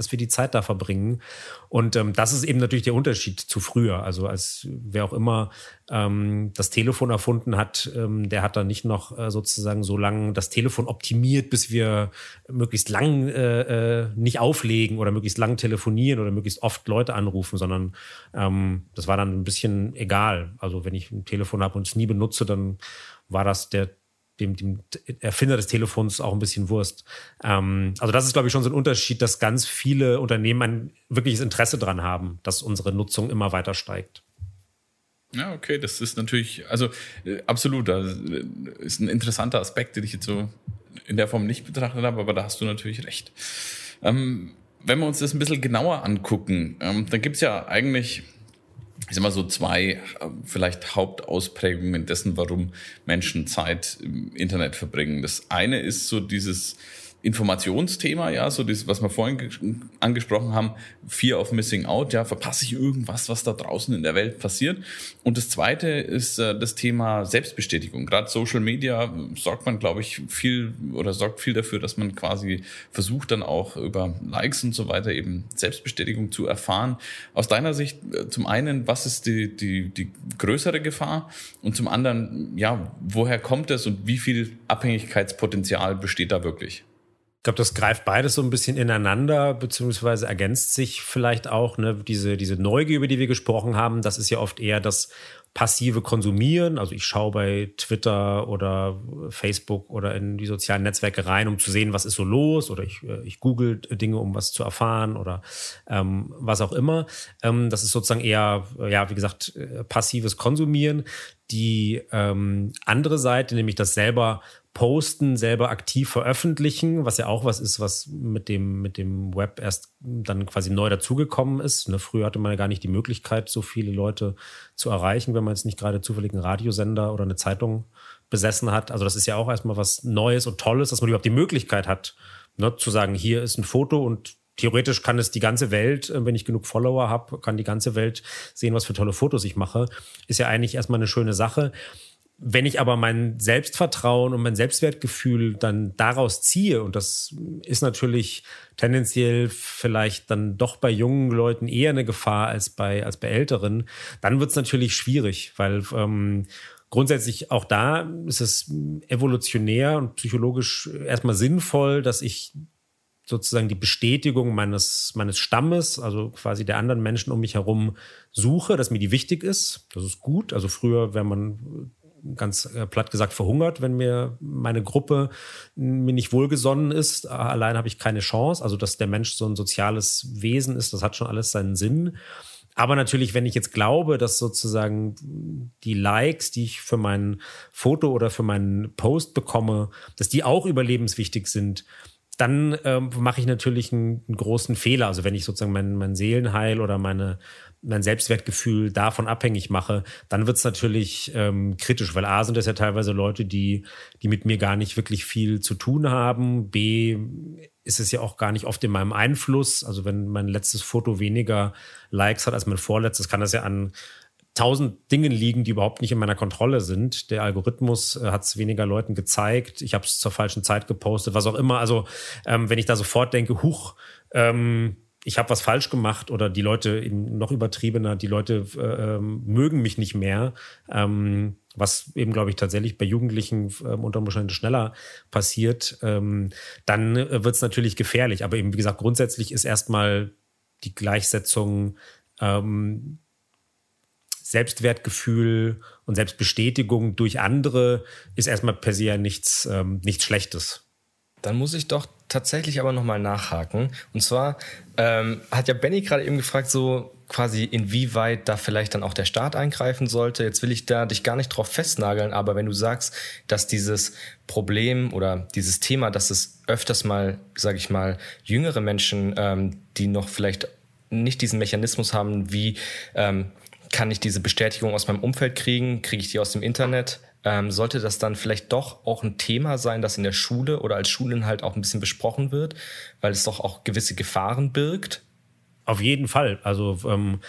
S4: dass wir die Zeit da verbringen. Und ähm, das ist eben natürlich der Unterschied zu früher. Also als wer auch immer ähm, das Telefon erfunden hat, ähm, der hat dann nicht noch äh, sozusagen so lange das Telefon optimiert, bis wir möglichst lang äh, äh, nicht auflegen oder möglichst lang telefonieren oder möglichst oft Leute anrufen, sondern ähm, das war dann ein bisschen egal. Also wenn ich ein Telefon habe und es nie benutze, dann war das der dem, dem Erfinder des Telefons auch ein bisschen Wurst. Ähm, also das ist, glaube ich, schon so ein Unterschied, dass ganz viele Unternehmen ein wirkliches Interesse daran haben, dass unsere Nutzung immer weiter steigt.
S3: Ja, okay, das ist natürlich, also äh, absolut, das ist ein interessanter Aspekt, den ich jetzt so in der Form nicht betrachtet habe, aber da hast du natürlich recht. Ähm, wenn wir uns das ein bisschen genauer angucken, ähm, dann gibt es ja eigentlich ich sag mal so zwei äh, vielleicht Hauptausprägungen dessen, warum Menschen Zeit im Internet verbringen. Das eine ist so dieses Informationsthema, ja, so das, was wir vorhin angesprochen haben, Fear of Missing Out, ja, verpasse ich irgendwas, was da draußen in der Welt passiert. Und das zweite ist äh, das Thema Selbstbestätigung. Gerade Social Media sorgt man, glaube ich, viel oder sorgt viel dafür, dass man quasi versucht dann auch über Likes und so weiter eben Selbstbestätigung zu erfahren. Aus deiner Sicht äh, zum einen, was ist die, die, die größere Gefahr? Und zum anderen, ja, woher kommt es und wie viel Abhängigkeitspotenzial besteht da wirklich?
S4: Ich glaube, das greift beides so ein bisschen ineinander, beziehungsweise ergänzt sich vielleicht auch. Ne? Diese, diese Neugier, über die wir gesprochen haben, das ist ja oft eher das passive Konsumieren. Also ich schaue bei Twitter oder Facebook oder in die sozialen Netzwerke rein, um zu sehen, was ist so los. Oder ich, äh, ich google Dinge, um was zu erfahren oder ähm, was auch immer. Ähm, das ist sozusagen eher, ja, wie gesagt, äh, passives Konsumieren. Die ähm, andere Seite, nämlich das selber posten, selber aktiv veröffentlichen, was ja auch was ist, was mit dem, mit dem Web erst dann quasi neu dazugekommen ist. Ne, früher hatte man ja gar nicht die Möglichkeit, so viele Leute zu erreichen, wenn man jetzt nicht gerade zufällig einen Radiosender oder eine Zeitung besessen hat. Also das ist ja auch erstmal was Neues und Tolles, dass man überhaupt die Möglichkeit hat, ne, zu sagen, hier ist ein Foto und theoretisch kann es die ganze Welt, äh, wenn ich genug Follower habe, kann die ganze Welt sehen, was für tolle Fotos ich mache. Ist ja eigentlich erstmal eine schöne Sache. Wenn ich aber mein Selbstvertrauen und mein Selbstwertgefühl dann daraus ziehe, und das ist natürlich tendenziell vielleicht dann doch bei jungen Leuten eher eine Gefahr als bei, als bei Älteren, dann wird es natürlich schwierig, weil ähm, grundsätzlich auch da ist es evolutionär und psychologisch erstmal sinnvoll, dass ich sozusagen die Bestätigung meines, meines Stammes, also quasi der anderen Menschen um mich herum suche, dass mir die wichtig ist. Das ist gut. Also früher, wenn man ganz äh, platt gesagt verhungert, wenn mir meine Gruppe mir nicht wohlgesonnen ist. Allein habe ich keine Chance. Also, dass der Mensch so ein soziales Wesen ist, das hat schon alles seinen Sinn. Aber natürlich, wenn ich jetzt glaube, dass sozusagen die Likes, die ich für mein Foto oder für meinen Post bekomme, dass die auch überlebenswichtig sind, dann ähm, mache ich natürlich einen, einen, großen Fehler. Also wenn ich sozusagen mein, mein Seelenheil oder meine, mein Selbstwertgefühl davon abhängig mache, dann wird es natürlich ähm, kritisch, weil A sind das ja teilweise Leute, die, die mit mir gar nicht wirklich viel zu tun haben. B ist es ja auch gar nicht oft in meinem Einfluss. Also wenn mein letztes Foto weniger Likes hat als mein vorletztes, kann das ja an tausend Dingen liegen, die überhaupt nicht in meiner Kontrolle sind. Der Algorithmus äh, hat es weniger Leuten gezeigt. Ich habe es zur falschen Zeit gepostet, was auch immer. Also ähm, wenn ich da sofort denke, huch, ähm, ich habe was falsch gemacht oder die Leute eben noch übertriebener, die Leute äh, ähm, mögen mich nicht mehr, ähm, was eben, glaube ich, tatsächlich bei Jugendlichen äh, unter Umständen schneller passiert, ähm, dann äh, wird es natürlich gefährlich. Aber eben, wie gesagt, grundsätzlich ist erstmal die Gleichsetzung ähm, Selbstwertgefühl und Selbstbestätigung durch andere ist erstmal per se ja nichts, ähm, nichts Schlechtes.
S2: Dann muss ich doch tatsächlich aber nochmal nachhaken. Und zwar ähm, hat ja Benny gerade eben gefragt, so quasi inwieweit da vielleicht dann auch der Staat eingreifen sollte. Jetzt will ich da dich gar nicht drauf festnageln, aber wenn du sagst, dass dieses Problem oder dieses Thema, dass es öfters mal, sage ich mal, jüngere Menschen, ähm, die noch vielleicht nicht diesen Mechanismus haben, wie ähm, kann ich diese Bestätigung aus meinem Umfeld kriegen? Kriege ich die aus dem Internet? Ähm, sollte das dann vielleicht doch auch ein Thema sein, das in der Schule oder als Schulinhalt auch ein bisschen besprochen wird, weil es doch auch gewisse Gefahren birgt?
S4: Auf jeden Fall. Also ähm,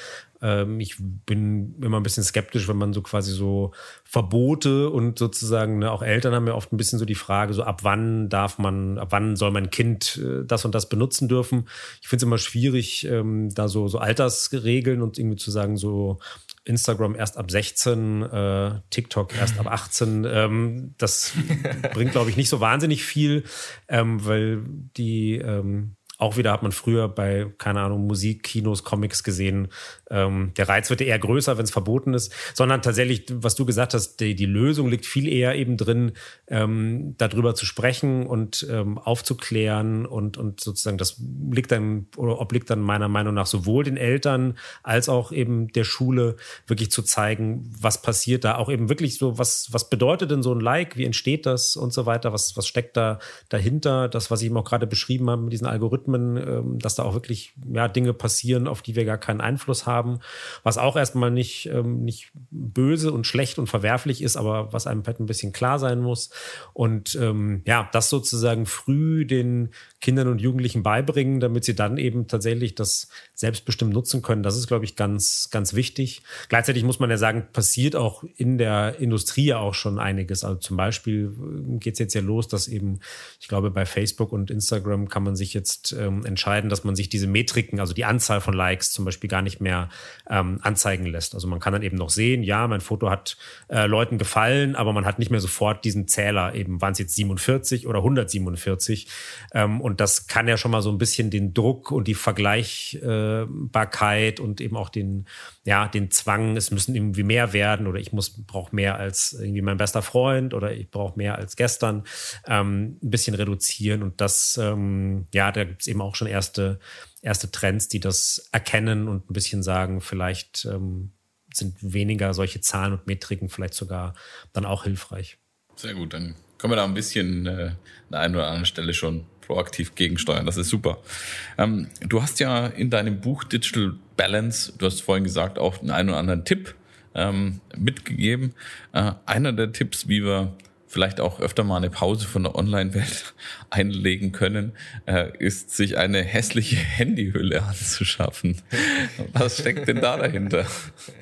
S4: ähm, ich bin immer ein bisschen skeptisch, wenn man so quasi so Verbote und sozusagen ne, auch Eltern haben ja oft ein bisschen so die Frage, so ab wann darf man, ab wann soll mein Kind äh, das und das benutzen dürfen. Ich finde es immer schwierig, ähm, da so, so Altersregeln und irgendwie zu sagen, so Instagram erst ab 16, äh, TikTok erst ab 18. Ähm, das [laughs] bringt, glaube ich, nicht so wahnsinnig viel, ähm, weil die ähm, auch wieder hat man früher bei, keine Ahnung, Musik, Kinos, Comics gesehen. Ähm, der Reiz wird eher größer, wenn es verboten ist, sondern tatsächlich, was du gesagt hast, die, die Lösung liegt viel eher eben drin, ähm, darüber zu sprechen und ähm, aufzuklären und, und sozusagen das liegt dann oder obliegt dann meiner Meinung nach sowohl den Eltern als auch eben der Schule wirklich zu zeigen, was passiert da, auch eben wirklich so, was, was bedeutet denn so ein Like, wie entsteht das? Und so weiter, was, was steckt da dahinter, das, was ich eben auch gerade beschrieben habe mit diesen Algorithmen Algorithmen, ähm, dass da auch wirklich ja, Dinge passieren, auf die wir gar keinen Einfluss haben, was auch erstmal nicht, ähm, nicht böse und schlecht und verwerflich ist, aber was einem halt ein bisschen klar sein muss. Und ähm, ja, das sozusagen früh den Kindern und Jugendlichen beibringen, damit sie dann eben tatsächlich das selbstbestimmt nutzen können. Das ist, glaube ich, ganz, ganz wichtig. Gleichzeitig muss man ja sagen, passiert auch in der Industrie ja auch schon einiges. Also zum Beispiel äh, geht es jetzt ja los, dass eben, ich glaube, bei Facebook und Instagram kann man sich jetzt ähm, entscheiden, dass man sich diese Metriken, also die Anzahl von Likes zum Beispiel gar nicht mehr ähm, anzeigen lässt. Also man kann dann eben noch sehen, ja, mein Foto hat äh, Leuten gefallen, aber man hat nicht mehr sofort diesen Zähler, eben waren es jetzt 47 oder 147. Ähm, und das kann ja schon mal so ein bisschen den Druck und die Vergleichbarkeit und eben auch den, ja, den Zwang, es müssen irgendwie mehr werden oder ich muss brauche mehr als irgendwie mein bester Freund oder ich brauche mehr als gestern, ähm, ein bisschen reduzieren. Und das, ähm, ja, da gibt es eben auch schon erste, erste Trends, die das erkennen und ein bisschen sagen, vielleicht ähm, sind weniger solche Zahlen und Metriken vielleicht sogar dann auch hilfreich.
S3: Sehr gut, dann können wir da ein bisschen äh, an der einen oder anderen Stelle schon proaktiv gegensteuern. Das ist super. Ähm, du hast ja in deinem Buch Digital Balance, du hast vorhin gesagt, auch einen oder anderen Tipp ähm, mitgegeben. Äh, einer der Tipps, wie wir vielleicht auch öfter mal eine Pause von der Online-Welt [laughs] einlegen können, äh, ist sich eine hässliche Handyhülle anzuschaffen. [laughs] Was steckt denn da dahinter?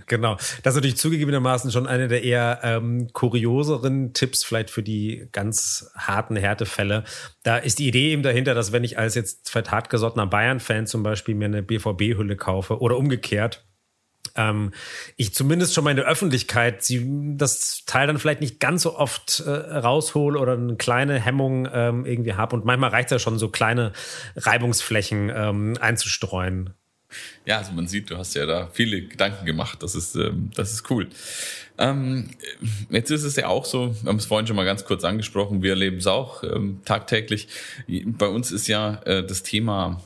S4: Genau, das ist natürlich zugegebenermaßen schon einer der eher ähm, kurioseren Tipps, vielleicht für die ganz harten Härtefälle. Da ist die Idee eben dahinter, dass wenn ich als jetzt hartgesottener Bayern-Fan zum Beispiel mir eine BVB-Hülle kaufe oder umgekehrt, ähm, ich zumindest schon mal in der Öffentlichkeit sie, das Teil dann vielleicht nicht ganz so oft äh, raushole oder eine kleine Hemmung ähm, irgendwie habe. Und manchmal reicht es ja schon, so kleine Reibungsflächen ähm, einzustreuen.
S3: Ja, also man sieht, du hast ja da viele Gedanken gemacht. Das ist, ähm, das ist cool. Ähm, jetzt ist es ja auch so, wir haben es vorhin schon mal ganz kurz angesprochen, wir erleben es auch ähm, tagtäglich. Bei uns ist ja äh, das Thema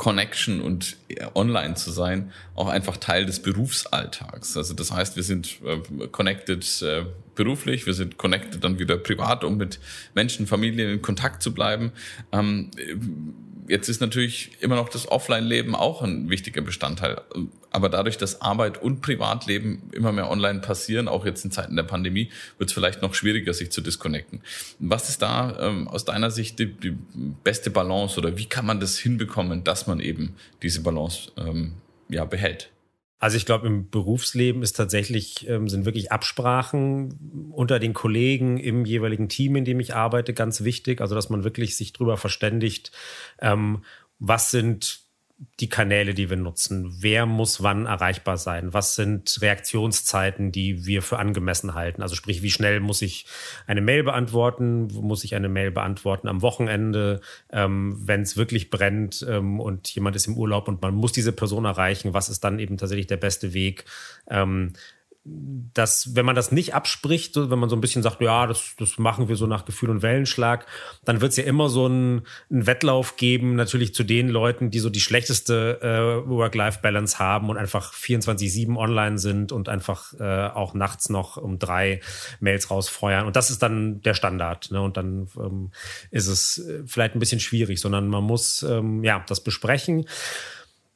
S3: Connection und online zu sein auch einfach Teil des Berufsalltags. Also das heißt, wir sind äh, connected äh, beruflich, wir sind connected dann wieder privat, um mit Menschen, Familien in Kontakt zu bleiben. Ähm, Jetzt ist natürlich immer noch das Offline-Leben auch ein wichtiger Bestandteil. Aber dadurch, dass Arbeit und Privatleben immer mehr online passieren, auch jetzt in Zeiten der Pandemie, wird es vielleicht noch schwieriger, sich zu disconnecten. Was ist da ähm, aus deiner Sicht die, die, beste Balance oder wie kann man das hinbekommen, dass man eben diese Balance ähm, ja, behält?
S4: Also ich glaube, im Berufsleben ist tatsächlich, ähm, sind wirklich Absprachen unter den Kollegen im jeweiligen Team, in dem ich arbeite, ganz wichtig. Also dass man wirklich sich drüber verständigt, ähm, was sind die Kanäle, die wir nutzen. Wer muss wann erreichbar sein? Was sind Reaktionszeiten, die wir für angemessen halten? Also sprich, wie schnell muss ich eine Mail beantworten? Muss ich eine Mail beantworten am Wochenende, ähm, wenn es wirklich brennt ähm, und jemand ist im Urlaub und man muss diese Person erreichen? Was ist dann eben tatsächlich der beste Weg? Ähm, dass, wenn man das nicht abspricht, wenn man so ein bisschen sagt, ja, das, das machen wir so nach Gefühl und Wellenschlag, dann wird es ja immer so einen, einen Wettlauf geben, natürlich zu den Leuten, die so die schlechteste äh, Work-Life-Balance haben und einfach 24-7 online sind und einfach äh, auch nachts noch um drei Mails rausfeuern. Und das ist dann der Standard. Ne? Und dann ähm, ist es äh, vielleicht ein bisschen schwierig, sondern man muss ähm, ja das besprechen.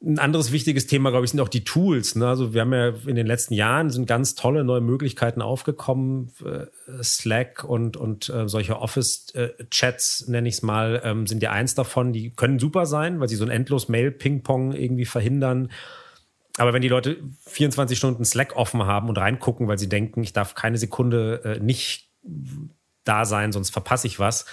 S4: Ein anderes wichtiges Thema, glaube ich, sind auch die Tools. Ne? Also wir haben ja in den letzten Jahren sind ganz tolle neue Möglichkeiten aufgekommen. Äh, Slack und, und äh, solche Office-Chats, nenne ich es mal, ähm, sind ja eins davon. Die können super sein, weil sie so ein endlos Mail-Ping-Pong irgendwie verhindern. Aber wenn die Leute 24 Stunden Slack offen haben und reingucken, weil sie denken, ich darf keine Sekunde äh, nicht da sein, sonst verpasse ich was,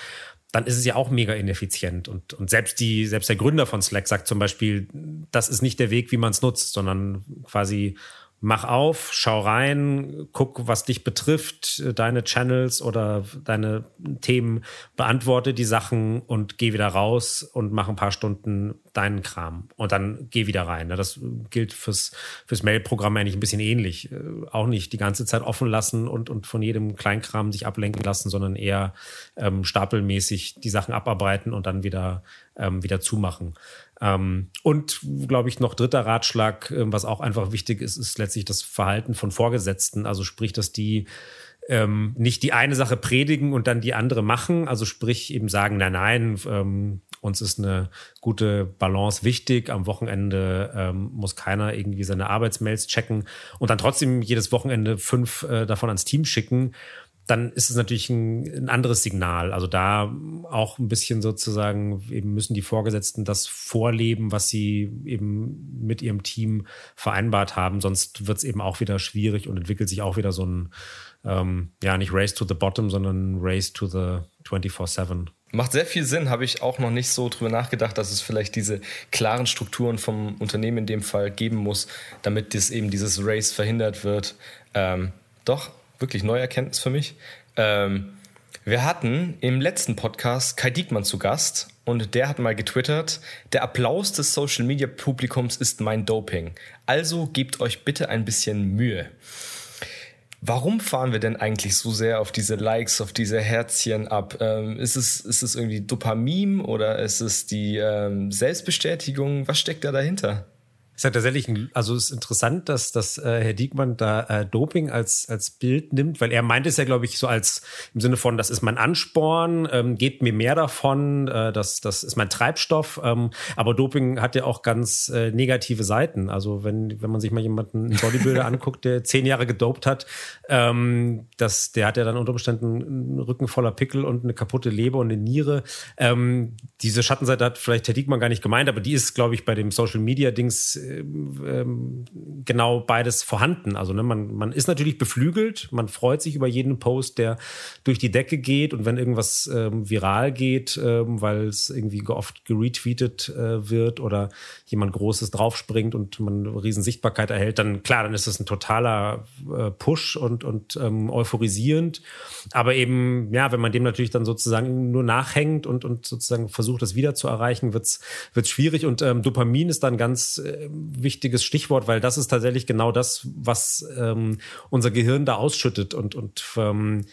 S4: dann ist es ja auch mega ineffizient. Und, und selbst die, selbst der Gründer von Slack sagt zum Beispiel, das ist nicht der Weg, wie man es nutzt, sondern quasi mach auf, schau rein, guck, was dich betrifft, deine Channels oder deine Themen, beantworte die Sachen und geh wieder raus und mach ein paar Stunden deinen Kram und dann geh wieder rein. Das gilt fürs, fürs Mail-Programm eigentlich ein bisschen ähnlich. Äh, auch nicht die ganze Zeit offen lassen und, und von jedem Kleinkram sich ablenken lassen, sondern eher ähm, stapelmäßig die Sachen abarbeiten und dann wieder, ähm, wieder zumachen. Ähm, und glaube ich noch dritter Ratschlag, äh, was auch einfach wichtig ist, ist letztlich das Verhalten von Vorgesetzten. Also sprich, dass die ähm, nicht die eine Sache predigen und dann die andere machen. Also sprich eben sagen, nein, nein, ähm, uns ist eine gute Balance wichtig. Am Wochenende ähm, muss keiner irgendwie seine Arbeitsmails checken und dann trotzdem jedes Wochenende fünf äh, davon ans Team schicken dann ist es natürlich ein, ein, anderes Signal. Also da auch ein bisschen sozusagen eben müssen die Vorgesetzten das vorleben, was sie eben mit ihrem Team vereinbart haben. Sonst wird es eben auch wieder schwierig und entwickelt sich auch wieder so ein, ähm, ja, nicht Race to the Bottom, sondern Race to the 24-7.
S2: Macht sehr viel Sinn, habe ich auch noch nicht so drüber nachgedacht, dass es vielleicht diese klaren Strukturen vom Unternehmen in dem Fall geben muss, damit das eben dieses Race verhindert wird. Ähm, doch, wirklich neue Erkenntnis für mich. Ähm, wir hatten im letzten Podcast Kai Diekmann zu Gast und der hat mal getwittert, der Applaus des Social Media Publikums ist mein Doping. Also gebt euch bitte ein bisschen Mühe. Warum fahren wir denn eigentlich so sehr auf diese Likes, auf diese Herzchen ab? Ähm, ist, es, ist es irgendwie Dopamin oder ist es die ähm, Selbstbestätigung? Was steckt da dahinter?
S4: Ist ja tatsächlich, ein, also es ist interessant, dass, dass äh, Herr Diekmann da äh, Doping als, als Bild nimmt, weil er meint es ja, glaube ich, so als im Sinne von, das ist mein Ansporn, ähm, gebt mir mehr davon, äh, das, das ist mein Treibstoff. Ähm, aber Doping hat ja auch ganz äh, negative Seiten. Also wenn, wenn man sich mal jemanden, einen Bodybuilder [laughs] anguckt, der zehn Jahre gedopt hat, ähm, das, der hat ja dann unter Umständen einen Rücken voller Pickel und eine kaputte Leber und eine Niere. Ähm, diese Schattenseite hat vielleicht Herr Diekmann gar nicht gemeint, aber die ist, glaube ich, bei dem Social Media Dings ähm, genau beides vorhanden. Also ne, man, man ist natürlich beflügelt, man freut sich über jeden Post, der durch die Decke geht und wenn irgendwas ähm, viral geht, ähm, weil es irgendwie oft geretweetet äh, wird oder jemand Großes draufspringt und man riesen Sichtbarkeit erhält, dann klar, dann ist das ein totaler äh, Push und, und ähm, euphorisierend. Aber eben, ja, wenn man dem natürlich dann sozusagen nur nachhängt und, und sozusagen versucht, das wieder zu erreichen, wird's wird's schwierig. Und ähm, Dopamin ist dann ganz äh, wichtiges Stichwort, weil das ist tatsächlich genau das, was ähm, unser Gehirn da ausschüttet und, und ähm,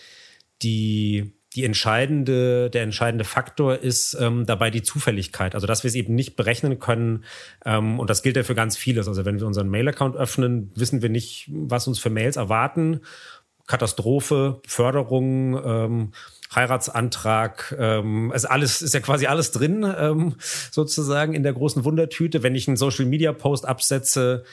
S4: die die entscheidende, der entscheidende Faktor ist ähm, dabei die Zufälligkeit. Also, dass wir es eben nicht berechnen können. Ähm, und das gilt ja für ganz vieles. Also, wenn wir unseren Mail-Account öffnen, wissen wir nicht, was uns für Mails erwarten. Katastrophe, Förderung, ähm, Heiratsantrag, ähm, also alles ist ja quasi alles drin, ähm, sozusagen in der großen Wundertüte. Wenn ich einen Social Media Post absetze,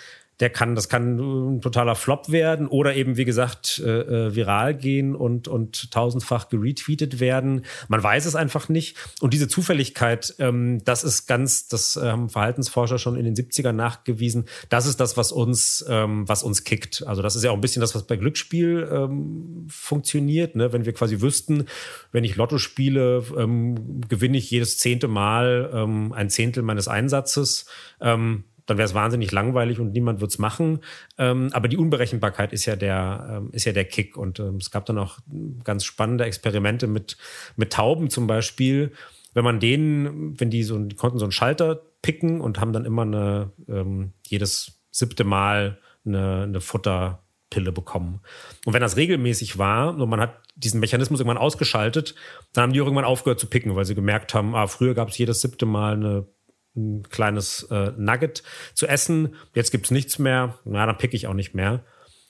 S4: der kann, das kann ein totaler Flop werden oder eben, wie gesagt, äh, äh, viral gehen und, und tausendfach geretweetet werden. Man weiß es einfach nicht. Und diese Zufälligkeit, ähm, das ist ganz, das haben Verhaltensforscher schon in den 70ern nachgewiesen. Das ist das, was uns, ähm, was uns kickt. Also das ist ja auch ein bisschen das, was bei Glücksspiel ähm, funktioniert. Ne? Wenn wir quasi wüssten, wenn ich Lotto spiele, ähm, gewinne ich jedes zehnte Mal ähm, ein Zehntel meines Einsatzes. Ähm, dann wäre es wahnsinnig langweilig und niemand wird's machen. Ähm, aber die Unberechenbarkeit ist ja der, ähm, ist ja der Kick. Und ähm, es gab dann auch ganz spannende Experimente mit, mit Tauben zum Beispiel. Wenn man denen, wenn die so, die konnten so einen Schalter picken und haben dann immer eine, ähm, jedes siebte Mal eine, eine Futterpille bekommen. Und wenn das regelmäßig war und man hat diesen Mechanismus irgendwann ausgeschaltet, dann haben die irgendwann aufgehört zu picken, weil sie gemerkt haben, ah, früher gab es jedes siebte Mal eine ein kleines äh, Nugget zu essen. Jetzt gibt's nichts mehr. Na, dann pick ich auch nicht mehr.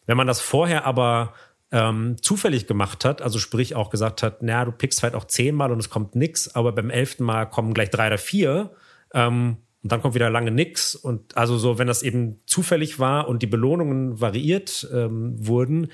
S4: Wenn man das vorher aber ähm, zufällig gemacht hat, also sprich auch gesagt hat, naja, du pickst halt auch zehnmal und es kommt nix, aber beim elften Mal kommen gleich drei oder vier ähm, und dann kommt wieder lange nix. Und also so, wenn das eben zufällig war und die Belohnungen variiert ähm, wurden,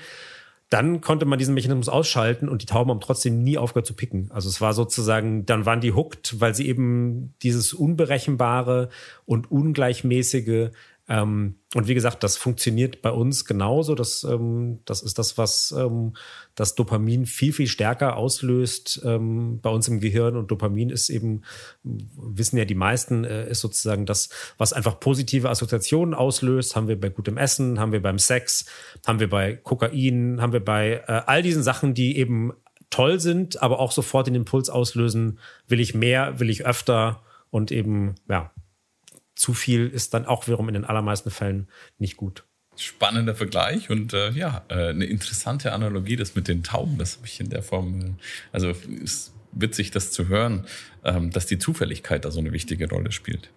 S4: dann konnte man diesen Mechanismus ausschalten und die Tauben haben trotzdem nie aufgehört zu picken. Also es war sozusagen, dann waren die hooked, weil sie eben dieses Unberechenbare und Ungleichmäßige ähm, und wie gesagt, das funktioniert bei uns genauso. Das, ähm, das ist das, was ähm, das Dopamin viel, viel stärker auslöst ähm, bei uns im Gehirn. Und Dopamin ist eben, wissen ja die meisten, äh, ist sozusagen das, was einfach positive Assoziationen auslöst. Haben wir bei gutem Essen, haben wir beim Sex, haben wir bei Kokain, haben wir bei äh, all diesen Sachen, die eben toll sind, aber auch sofort den Impuls auslösen, will ich mehr, will ich öfter und eben, ja, zu viel ist dann auch wiederum in den allermeisten Fällen nicht gut.
S3: Spannender Vergleich und äh, ja, äh, eine interessante Analogie, das mit den Tauben, das habe ich in der Form, äh, also ist witzig, das zu hören, ähm, dass die Zufälligkeit da so eine wichtige Rolle spielt.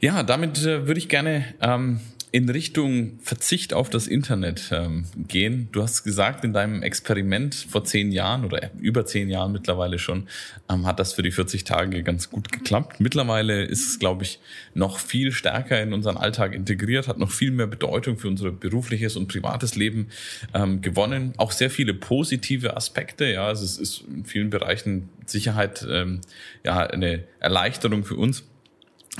S3: Ja, damit äh, würde ich gerne ähm, in Richtung Verzicht auf das Internet ähm, gehen. Du hast gesagt, in deinem Experiment vor zehn Jahren oder über zehn Jahren mittlerweile schon, ähm, hat das für die 40 Tage ganz gut geklappt. Mittlerweile ist es, glaube ich, noch viel stärker in unseren Alltag integriert, hat noch viel mehr Bedeutung für unser berufliches und privates Leben ähm, gewonnen. Auch sehr viele positive Aspekte. Ja, also es ist in vielen Bereichen Sicherheit ähm, ja eine Erleichterung für uns.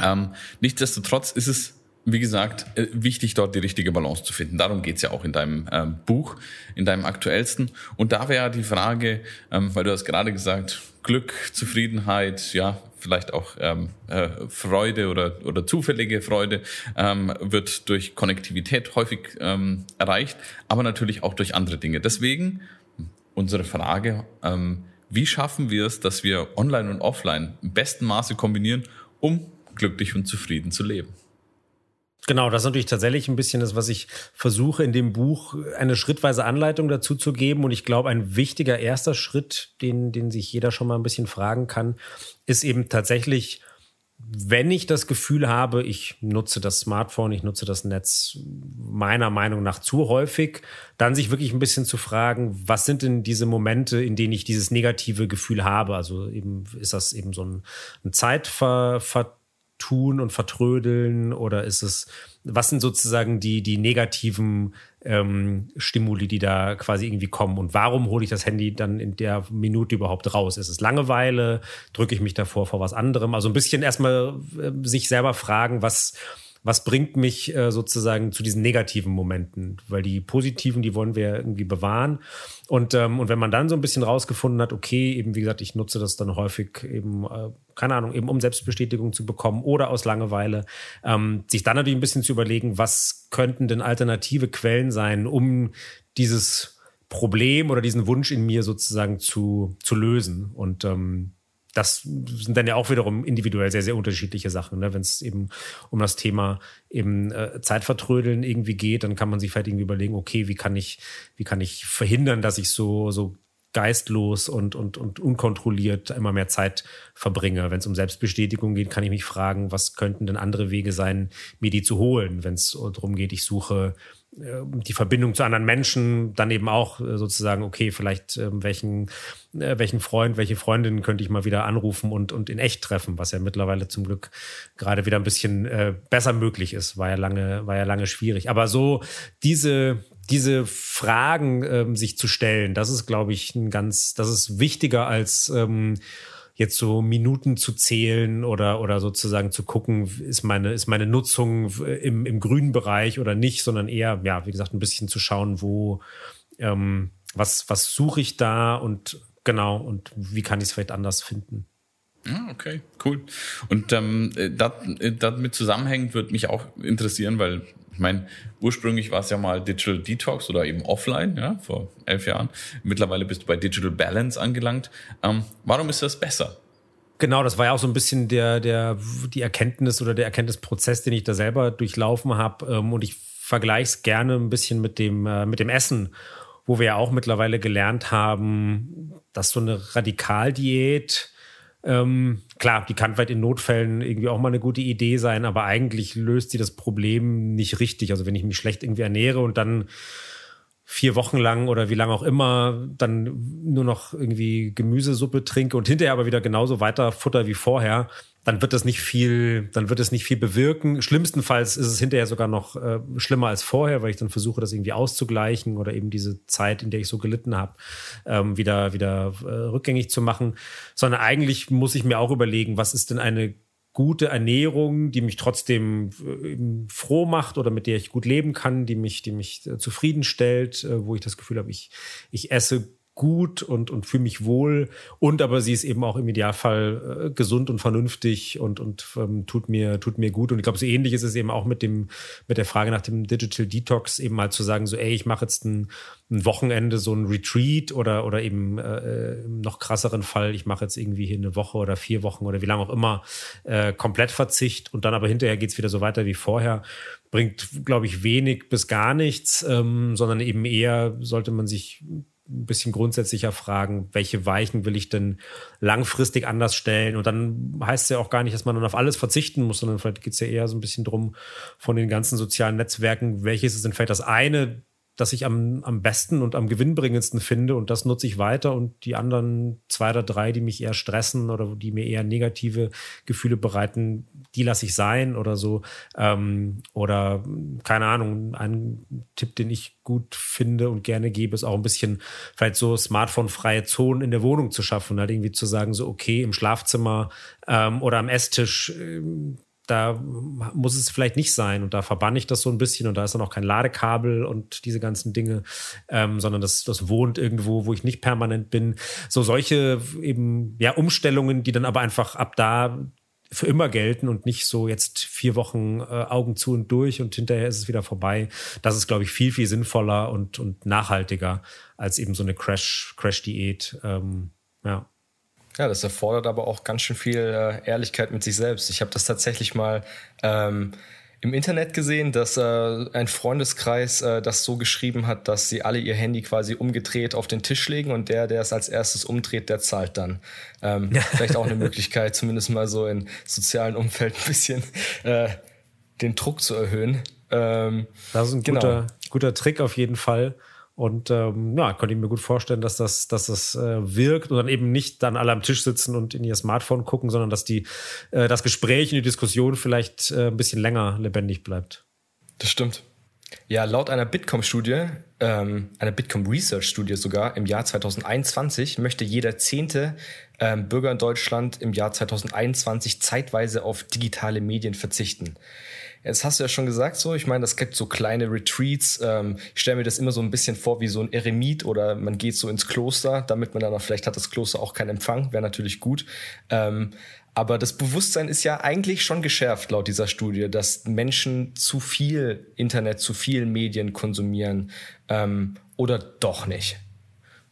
S3: Ähm, nichtsdestotrotz ist es wie gesagt, äh, wichtig dort die richtige Balance zu finden. Darum geht's ja auch in deinem ähm, Buch, in deinem aktuellsten. Und da wäre die Frage, ähm, weil du hast gerade gesagt, Glück, Zufriedenheit, ja, vielleicht auch ähm, äh, Freude oder, oder zufällige Freude ähm, wird durch Konnektivität häufig ähm, erreicht, aber natürlich auch durch andere Dinge. Deswegen unsere Frage, ähm, wie schaffen wir es, dass wir online und offline im besten Maße kombinieren, um glücklich und zufrieden zu leben?
S4: Genau, das ist natürlich tatsächlich ein bisschen das, was ich versuche in dem Buch eine schrittweise Anleitung dazu zu geben. Und ich glaube, ein wichtiger erster Schritt, den, den sich jeder schon mal ein bisschen fragen kann, ist eben tatsächlich, wenn ich das Gefühl habe, ich nutze das Smartphone, ich nutze das Netz meiner Meinung nach zu häufig, dann sich wirklich ein bisschen zu fragen, was sind denn diese Momente, in denen ich dieses negative Gefühl habe? Also eben ist das eben so ein, ein Zeitver, tun und vertrödeln oder ist es, was sind sozusagen die, die negativen ähm, Stimuli, die da quasi irgendwie kommen und warum hole ich das Handy dann in der Minute überhaupt raus? Ist es Langeweile? Drücke ich mich davor vor was anderem? Also ein bisschen erstmal äh, sich selber fragen, was, was bringt mich äh, sozusagen zu diesen negativen Momenten? Weil die positiven, die wollen wir irgendwie bewahren. Und, ähm, und wenn man dann so ein bisschen rausgefunden hat, okay, eben wie gesagt, ich nutze das dann häufig eben, äh, keine Ahnung, eben um Selbstbestätigung zu bekommen oder aus Langeweile, ähm, sich dann natürlich ein bisschen zu überlegen, was könnten denn alternative Quellen sein, um dieses Problem oder diesen Wunsch in mir sozusagen zu, zu lösen. Und ähm, das sind dann ja auch wiederum individuell sehr, sehr unterschiedliche Sachen. Ne? Wenn es eben um das Thema eben äh, Zeitvertrödeln irgendwie geht, dann kann man sich vielleicht irgendwie überlegen, okay, wie kann ich, wie kann ich verhindern, dass ich so, so geistlos und, und, und unkontrolliert immer mehr Zeit verbringe. Wenn es um Selbstbestätigung geht, kann ich mich fragen, was könnten denn andere Wege sein, mir die zu holen, wenn es darum geht, ich suche die Verbindung zu anderen Menschen, dann eben auch äh, sozusagen, okay, vielleicht äh, welchen, äh, welchen Freund, welche Freundin könnte ich mal wieder anrufen und, und in echt treffen, was ja mittlerweile zum Glück gerade wieder ein bisschen äh, besser möglich ist, war ja lange, war ja lange schwierig. Aber so diese, diese Fragen ähm, sich zu stellen, das ist, glaube ich, ein ganz, das ist wichtiger als ähm, jetzt so Minuten zu zählen oder, oder sozusagen zu gucken, ist meine, ist meine Nutzung im, im grünen Bereich oder nicht, sondern eher, ja, wie gesagt, ein bisschen zu schauen, wo, ähm, was, was suche ich da und genau, und wie kann ich es vielleicht anders finden.
S3: Okay, cool. Und ähm, dat, damit zusammenhängend würde mich auch interessieren, weil ich meine, ursprünglich war es ja mal Digital Detox oder eben offline, ja, vor elf Jahren. Mittlerweile bist du bei Digital Balance angelangt. Ähm, warum ist das besser?
S4: Genau, das war ja auch so ein bisschen der, der, die Erkenntnis oder der Erkenntnisprozess, den ich da selber durchlaufen habe. Ähm, und ich vergleiche es gerne ein bisschen mit dem, äh, mit dem Essen, wo wir ja auch mittlerweile gelernt haben, dass so eine Radikaldiät ähm, klar, die kann vielleicht in Notfällen irgendwie auch mal eine gute Idee sein, aber eigentlich löst sie das Problem nicht richtig. Also wenn ich mich schlecht irgendwie ernähre und dann vier Wochen lang oder wie lange auch immer dann nur noch irgendwie Gemüsesuppe trinke und hinterher aber wieder genauso weiter futter wie vorher, dann wird das nicht viel, dann wird es nicht viel bewirken. Schlimmstenfalls ist es hinterher sogar noch äh, schlimmer als vorher, weil ich dann versuche, das irgendwie auszugleichen oder eben diese Zeit, in der ich so gelitten habe, ähm, wieder wieder äh, rückgängig zu machen. Sondern eigentlich muss ich mir auch überlegen, was ist denn eine gute Ernährung, die mich trotzdem äh, froh macht oder mit der ich gut leben kann, die mich, die mich äh, zufriedenstellt, äh, wo ich das Gefühl habe, ich, ich esse gut und, und fühle mich wohl. Und aber sie ist eben auch im Idealfall äh, gesund und vernünftig und, und ähm, tut, mir, tut mir gut. Und ich glaube, so ähnlich ist es eben auch mit, dem, mit der Frage nach dem Digital Detox, eben mal zu sagen, so, ey, ich mache jetzt ein, ein Wochenende so ein Retreat oder, oder eben äh, im noch krasseren Fall, ich mache jetzt irgendwie hier eine Woche oder vier Wochen oder wie lange auch immer äh, komplett Verzicht und dann aber hinterher geht's wieder so weiter wie vorher bringt, glaube ich, wenig bis gar nichts, ähm, sondern eben eher sollte man sich ein bisschen grundsätzlicher fragen, welche Weichen will ich denn langfristig anders stellen? Und dann heißt es ja auch gar nicht, dass man dann auf alles verzichten muss, sondern vielleicht geht es ja eher so ein bisschen drum von den ganzen sozialen Netzwerken, welches ist denn vielleicht das eine, das ich am, am besten und am gewinnbringendsten finde und das nutze ich weiter und die anderen zwei oder drei, die mich eher stressen oder die mir eher negative Gefühle bereiten, die lasse ich sein oder so. Ähm, oder keine Ahnung, ein Tipp, den ich gut finde und gerne gebe, ist auch ein bisschen vielleicht so smartphone-freie Zonen in der Wohnung zu schaffen. Halt irgendwie zu sagen, so okay, im Schlafzimmer ähm, oder am Esstisch ähm, da muss es vielleicht nicht sein. Und da verbanne ich das so ein bisschen und da ist dann auch kein Ladekabel und diese ganzen Dinge, ähm, sondern das, das wohnt irgendwo, wo ich nicht permanent bin. So solche eben, ja, Umstellungen, die dann aber einfach ab da für immer gelten und nicht so jetzt vier Wochen äh, Augen zu und durch und hinterher ist es wieder vorbei. Das ist, glaube ich, viel, viel sinnvoller und, und nachhaltiger als eben so eine Crash, Crash-Diät. Ähm, ja.
S2: Ja, das erfordert aber auch ganz schön viel äh, Ehrlichkeit mit sich selbst. Ich habe das tatsächlich mal ähm, im Internet gesehen, dass äh, ein Freundeskreis äh, das so geschrieben hat, dass sie alle ihr Handy quasi umgedreht auf den Tisch legen und der, der es als erstes umdreht, der zahlt dann. Ähm, vielleicht auch eine [laughs] Möglichkeit, zumindest mal so in sozialen Umfeld ein bisschen äh, den Druck zu erhöhen. Ähm,
S4: das ist ein genau. guter, guter Trick auf jeden Fall. Und ähm, ja, konnte ich mir gut vorstellen, dass das, dass das äh, wirkt und dann eben nicht dann alle am Tisch sitzen und in ihr Smartphone gucken, sondern dass die, äh, das Gespräch und die Diskussion vielleicht äh, ein bisschen länger lebendig bleibt.
S2: Das stimmt. Ja, laut einer Bitkom-Studie, ähm, einer Bitkom-Research-Studie sogar, im Jahr 2021 möchte jeder zehnte ähm, Bürger in Deutschland im Jahr 2021 zeitweise auf digitale Medien verzichten. Jetzt hast du ja schon gesagt, so, ich meine, das gibt so kleine Retreats. Ähm, ich stelle mir das immer so ein bisschen vor wie so ein Eremit oder man geht so ins Kloster, damit man dann auch, vielleicht hat das Kloster auch keinen Empfang, wäre natürlich gut. Ähm, aber das Bewusstsein ist ja eigentlich schon geschärft laut dieser Studie, dass Menschen zu viel Internet, zu viel Medien konsumieren ähm, oder doch nicht.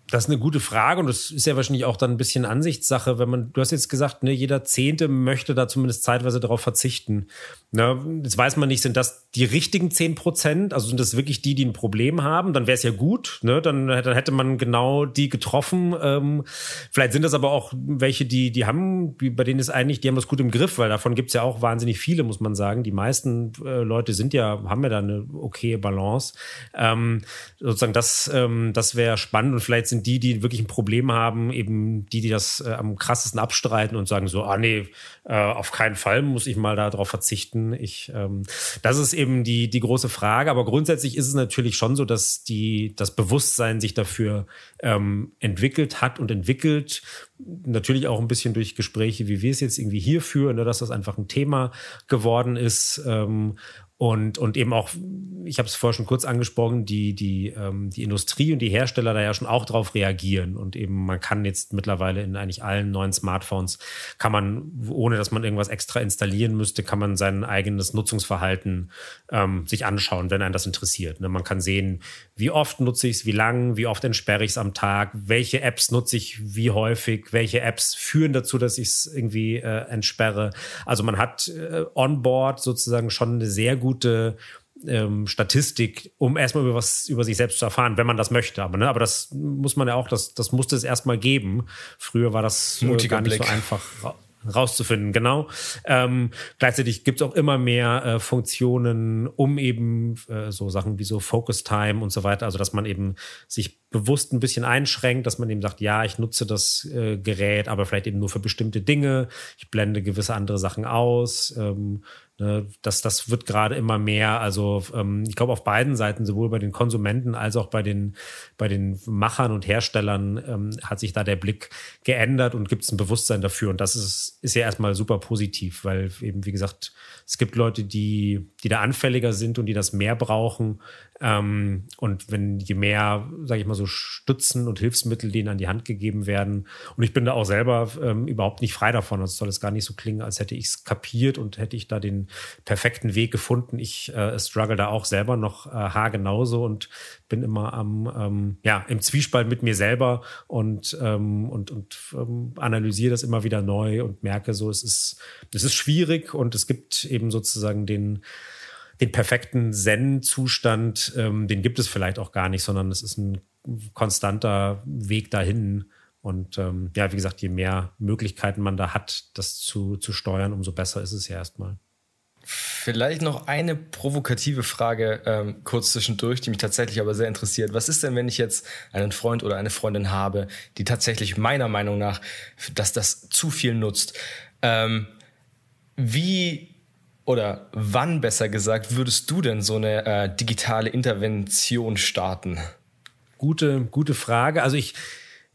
S4: Das ist eine gute Frage und das ist ja wahrscheinlich auch dann ein bisschen Ansichtssache, wenn man, du hast jetzt gesagt, ne, jeder Zehnte möchte da zumindest zeitweise darauf verzichten. Ne, jetzt weiß man nicht, sind das die richtigen zehn Prozent? Also sind das wirklich die, die ein Problem haben? Dann wäre es ja gut, ne? Dann, dann hätte man genau die getroffen. Ähm, vielleicht sind das aber auch welche, die, die haben, bei denen ist eigentlich, die haben das gut im Griff, weil davon gibt es ja auch wahnsinnig viele, muss man sagen. Die meisten äh, Leute sind ja, haben ja da eine okaye Balance. Ähm, sozusagen, das, ähm, das wäre spannend und vielleicht sind sind die, die wirklich ein Problem haben, eben die, die das äh, am krassesten abstreiten und sagen so, ah nee, äh, auf keinen Fall muss ich mal darauf verzichten. Ich, ähm, das ist eben die, die große Frage. Aber grundsätzlich ist es natürlich schon so, dass die, das Bewusstsein sich dafür ähm, entwickelt hat und entwickelt. Natürlich auch ein bisschen durch Gespräche, wie wir es jetzt irgendwie hier führen, ne, dass das einfach ein Thema geworden ist. Ähm, und, und eben auch, ich habe es vorher schon kurz angesprochen, die, die, ähm, die Industrie und die Hersteller da ja schon auch drauf reagieren. Und eben man kann jetzt mittlerweile in eigentlich allen neuen Smartphones, kann man, ohne dass man irgendwas extra installieren müsste, kann man sein eigenes Nutzungsverhalten ähm, sich anschauen, wenn einen das interessiert. Ne? Man kann sehen, wie oft nutze ich es, wie lang, wie oft entsperre ich es am Tag, welche Apps nutze ich wie häufig, welche Apps führen dazu, dass ich es irgendwie äh, entsperre. Also man hat äh, onboard sozusagen schon eine sehr gute ähm, Statistik, um erstmal über was über sich selbst zu erfahren, wenn man das möchte. Aber, ne, aber das muss man ja auch, das, das musste es erstmal geben. Früher war das äh, gar nicht Blick. so einfach rauszufinden, genau. Ähm, gleichzeitig gibt es auch immer mehr äh, Funktionen, um eben äh, so Sachen wie so Focus Time und so weiter, also dass man eben sich bewusst ein bisschen einschränkt, dass man eben sagt, ja, ich nutze das äh, Gerät, aber vielleicht eben nur für bestimmte Dinge, ich blende gewisse andere Sachen aus. Ähm, Ne, das, das wird gerade immer mehr. Also ähm, ich glaube auf beiden Seiten, sowohl bei den Konsumenten als auch bei den, bei den Machern und Herstellern, ähm, hat sich da der Blick geändert und gibt es ein Bewusstsein dafür. Und das ist, ist ja erstmal super positiv, weil eben, wie gesagt, es gibt Leute, die, die da anfälliger sind und die das mehr brauchen. Ähm, und wenn je mehr, sage ich mal so, Stützen und Hilfsmittel denen an die Hand gegeben werden, und ich bin da auch selber ähm, überhaupt nicht frei davon, also soll es gar nicht so klingen, als hätte ich es kapiert und hätte ich da den perfekten Weg gefunden. Ich äh, struggle da auch selber noch äh, haargenauso und bin immer am, ähm, ja, im Zwiespalt mit mir selber und, ähm, und, und ähm, analysiere das immer wieder neu und merke so, es ist, es ist schwierig und es gibt eben sozusagen den, den perfekten Zen-Zustand, ähm, den gibt es vielleicht auch gar nicht, sondern es ist ein konstanter Weg dahin. Und ähm, ja, wie gesagt, je mehr Möglichkeiten man da hat, das zu, zu steuern, umso besser ist es ja erstmal.
S2: Vielleicht noch eine provokative Frage ähm, kurz zwischendurch, die mich tatsächlich aber sehr interessiert. Was ist denn, wenn ich jetzt einen Freund oder eine Freundin habe, die tatsächlich meiner Meinung nach, dass das zu viel nutzt? Ähm, wie oder wann besser gesagt würdest du denn so eine äh, digitale Intervention starten?
S4: Gute, gute Frage. Also ich,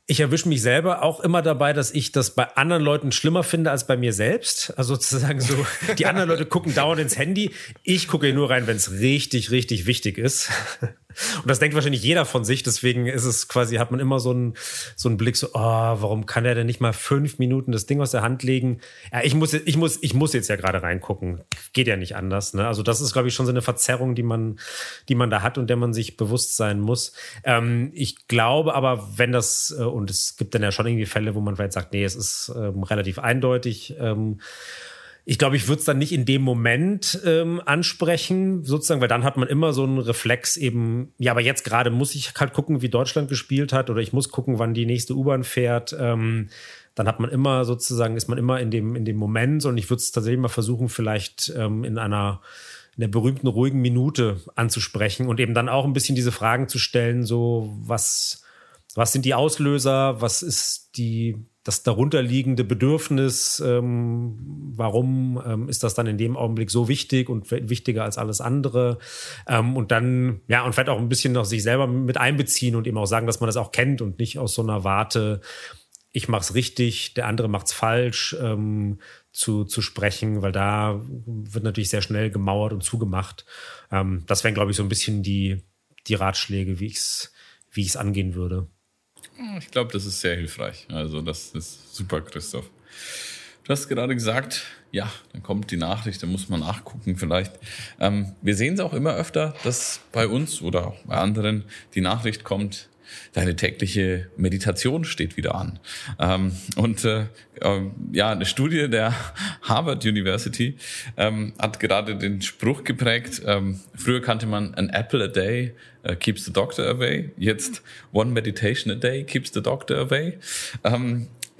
S4: ich erwische mich selber auch immer dabei, dass ich das bei anderen Leuten schlimmer finde als bei mir selbst. Also sozusagen so, die anderen Leute gucken dauernd ins Handy. Ich gucke nur rein, wenn es richtig, richtig wichtig ist. Und das denkt wahrscheinlich jeder von sich. Deswegen ist es quasi, hat man immer so einen, so einen Blick so, oh, warum kann er denn nicht mal fünf Minuten das Ding aus der Hand legen? Ja, ich muss, ich muss, ich muss jetzt ja gerade reingucken. Geht ja nicht anders. Ne? Also das ist, glaube ich, schon so eine Verzerrung, die man, die man da hat und der man sich bewusst sein muss. Ähm, ich glaube aber, wenn das, äh, und es gibt dann ja schon irgendwie Fälle, wo man vielleicht sagt, nee, es ist ähm, relativ eindeutig, ähm, ich glaube, ich würde es dann nicht in dem Moment ähm, ansprechen, sozusagen, weil dann hat man immer so einen Reflex eben, ja, aber jetzt gerade muss ich halt gucken, wie Deutschland gespielt hat oder ich muss gucken, wann die nächste U-Bahn fährt. Ähm, dann hat man immer sozusagen, ist man immer in dem, in dem Moment und ich würde es tatsächlich mal versuchen, vielleicht ähm, in einer in der berühmten ruhigen Minute anzusprechen und eben dann auch ein bisschen diese Fragen zu stellen, so was, was sind die Auslöser, was ist die, das darunterliegende Bedürfnis, ähm, warum ähm, ist das dann in dem Augenblick so wichtig und wichtiger als alles andere? Ähm, und dann, ja, und vielleicht auch ein bisschen noch sich selber mit einbeziehen und eben auch sagen, dass man das auch kennt und nicht aus so einer Warte, ich mach's richtig, der andere macht's falsch, ähm, zu, zu sprechen, weil da wird natürlich sehr schnell gemauert und zugemacht. Ähm, das wären, glaube ich, so ein bisschen die, die Ratschläge, wie ich's, wie ich's angehen würde.
S3: Ich glaube, das ist sehr hilfreich. Also, das ist super, Christoph. Du hast gerade gesagt, ja, dann kommt die Nachricht, da muss man nachgucken vielleicht. Ähm, wir sehen es auch immer öfter, dass bei uns oder auch bei anderen die Nachricht kommt, deine tägliche Meditation steht wieder an. Ähm, und äh, äh, ja, eine Studie der [laughs] Harvard University ähm, hat gerade den Spruch geprägt, ähm, früher kannte man an apple a day uh, keeps the doctor away, jetzt one meditation a day keeps the doctor away.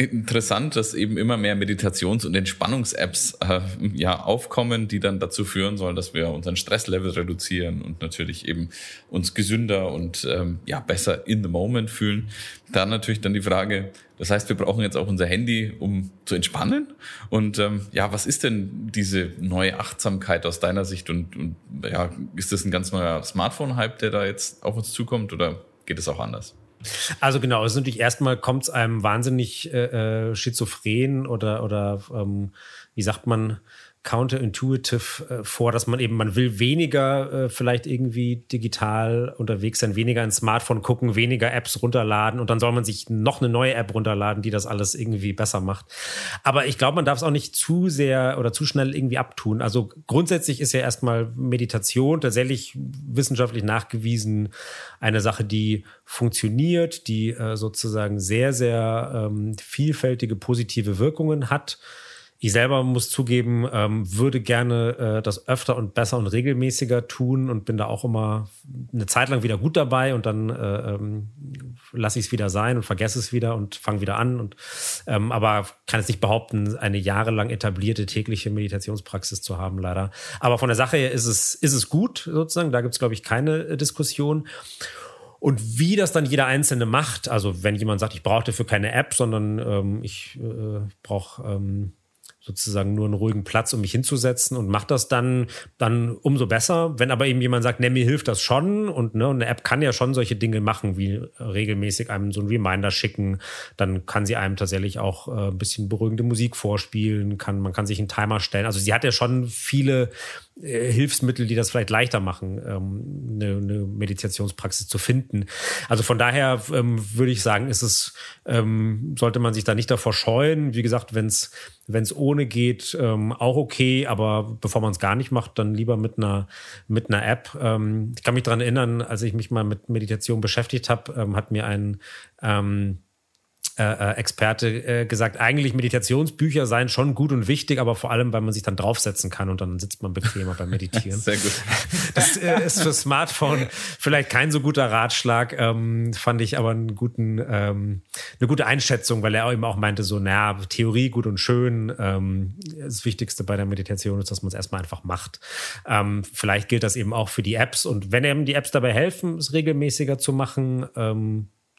S3: Interessant, dass eben immer mehr Meditations- und Entspannungs-Apps äh, ja, aufkommen, die dann dazu führen sollen, dass wir unseren Stresslevel reduzieren und natürlich eben uns gesünder und ähm, ja, besser in the moment fühlen. Dann natürlich dann die Frage, das heißt, wir brauchen jetzt auch unser Handy, um zu entspannen. Und ähm, ja, was ist denn diese neue Achtsamkeit aus deiner Sicht? Und, und ja, ist das ein ganz neuer Smartphone-Hype, der da jetzt auf uns zukommt oder geht es auch anders?
S4: Also genau, es ist natürlich erstmal kommt es einem wahnsinnig äh, äh, schizophren oder oder ähm, wie sagt man counterintuitive äh, vor, dass man eben, man will weniger äh, vielleicht irgendwie digital unterwegs sein, weniger ins Smartphone gucken, weniger Apps runterladen und dann soll man sich noch eine neue App runterladen, die das alles irgendwie besser macht. Aber ich glaube, man darf es auch nicht zu sehr oder zu schnell irgendwie abtun. Also grundsätzlich ist ja erstmal Meditation tatsächlich wissenschaftlich nachgewiesen eine Sache, die funktioniert, die äh, sozusagen sehr, sehr ähm, vielfältige positive Wirkungen hat. Ich selber muss zugeben, ähm, würde gerne äh, das öfter und besser und regelmäßiger tun und bin da auch immer eine Zeit lang wieder gut dabei und dann äh, ähm, lasse ich es wieder sein und vergesse es wieder und fange wieder an. Und ähm, aber kann jetzt nicht behaupten, eine jahrelang etablierte tägliche Meditationspraxis zu haben, leider. Aber von der Sache her ist es, ist es gut, sozusagen. Da gibt es, glaube ich, keine äh, Diskussion. Und wie das dann jeder Einzelne macht, also wenn jemand sagt, ich brauche dafür keine App, sondern ähm, ich äh, brauche ähm, sozusagen nur einen ruhigen Platz, um mich hinzusetzen und macht das dann, dann umso besser. Wenn aber eben jemand sagt, ne, mir hilft das schon und ne, eine App kann ja schon solche Dinge machen, wie regelmäßig einem so ein Reminder schicken, dann kann sie einem tatsächlich auch äh, ein bisschen beruhigende Musik vorspielen, kann, man kann sich einen Timer stellen. Also sie hat ja schon viele äh, Hilfsmittel, die das vielleicht leichter machen, ähm, eine, eine Meditationspraxis zu finden. Also von daher ähm, würde ich sagen, ist es, ähm, sollte man sich da nicht davor scheuen. Wie gesagt, wenn es wenn es ohne geht, ähm, auch okay, aber bevor man es gar nicht macht, dann lieber mit einer mit einer App. Ähm, ich kann mich daran erinnern, als ich mich mal mit Meditation beschäftigt habe, ähm, hat mir ein ähm, äh, äh, Experte äh, gesagt, eigentlich Meditationsbücher seien schon gut und wichtig, aber vor allem, weil man sich dann draufsetzen kann und dann sitzt man bequemer beim Meditieren. [laughs]
S3: Sehr gut. [laughs]
S4: Das äh, ist für Smartphone vielleicht kein so guter Ratschlag, ähm, fand ich aber einen guten, ähm, eine gute Einschätzung, weil er eben auch meinte, so, naja, Theorie gut und schön. Ähm, das Wichtigste bei der Meditation ist, dass man es erstmal einfach macht. Vielleicht gilt das eben auch für die Apps und wenn eben die Apps dabei helfen, es regelmäßiger zu machen,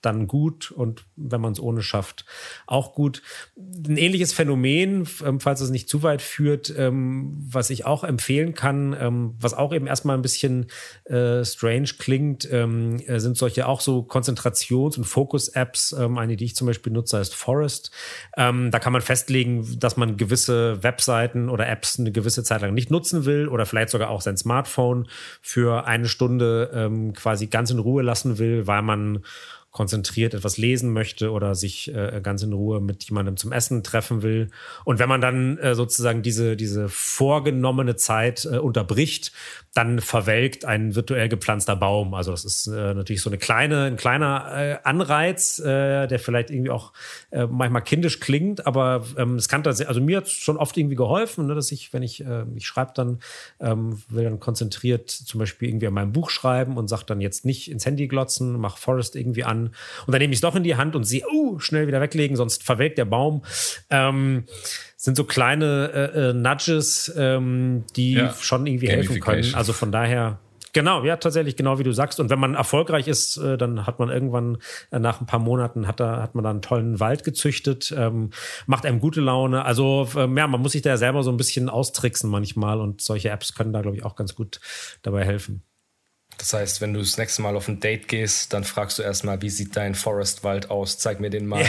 S4: dann gut und wenn man es ohne schafft, auch gut. Ein ähnliches Phänomen, ähm, falls es nicht zu weit führt, ähm, was ich auch empfehlen kann, ähm, was auch eben erstmal ein bisschen äh, strange klingt, äh, sind solche auch so Konzentrations- und Fokus-Apps. Eine, die ich zum Beispiel nutze, heißt Forest. Da kann man festlegen, dass man gewisse Webseiten oder Apps eine gewisse Zeit lang nicht nutzen will oder vielleicht sogar auch sein Smartphone für eine Stunde quasi ganz in Ruhe lassen will, weil man konzentriert etwas lesen möchte oder sich äh, ganz in Ruhe mit jemandem zum Essen treffen will. Und wenn man dann äh, sozusagen diese, diese vorgenommene Zeit äh, unterbricht, dann verwelkt ein virtuell gepflanzter Baum. Also das ist äh, natürlich so eine kleine, ein kleiner äh, Anreiz, äh, der vielleicht irgendwie auch äh, manchmal kindisch klingt, aber ähm, es kann tatsächlich, also mir hat schon oft irgendwie geholfen, ne, dass ich, wenn ich, äh, ich schreibe dann, ähm, will dann konzentriert zum Beispiel irgendwie an meinem Buch schreiben und sage dann jetzt nicht ins Handy glotzen, mach Forest irgendwie an und dann nehme ich es doch in die Hand und sehe, uh, schnell wieder weglegen, sonst verwelkt der Baum. Ähm, sind so kleine äh, äh, Nudges, ähm, die ja. schon irgendwie helfen können. Also von daher Genau, ja, tatsächlich, genau wie du sagst. Und wenn man erfolgreich ist, äh, dann hat man irgendwann äh, nach ein paar Monaten hat, da, hat man da einen tollen Wald gezüchtet, ähm, macht einem gute Laune. Also ähm, ja, man muss sich da selber so ein bisschen austricksen manchmal und solche Apps können da, glaube ich, auch ganz gut dabei helfen.
S2: Das heißt, wenn du das nächste Mal auf ein Date gehst, dann fragst du erstmal, wie sieht dein Forestwald aus? Zeig mir den mal.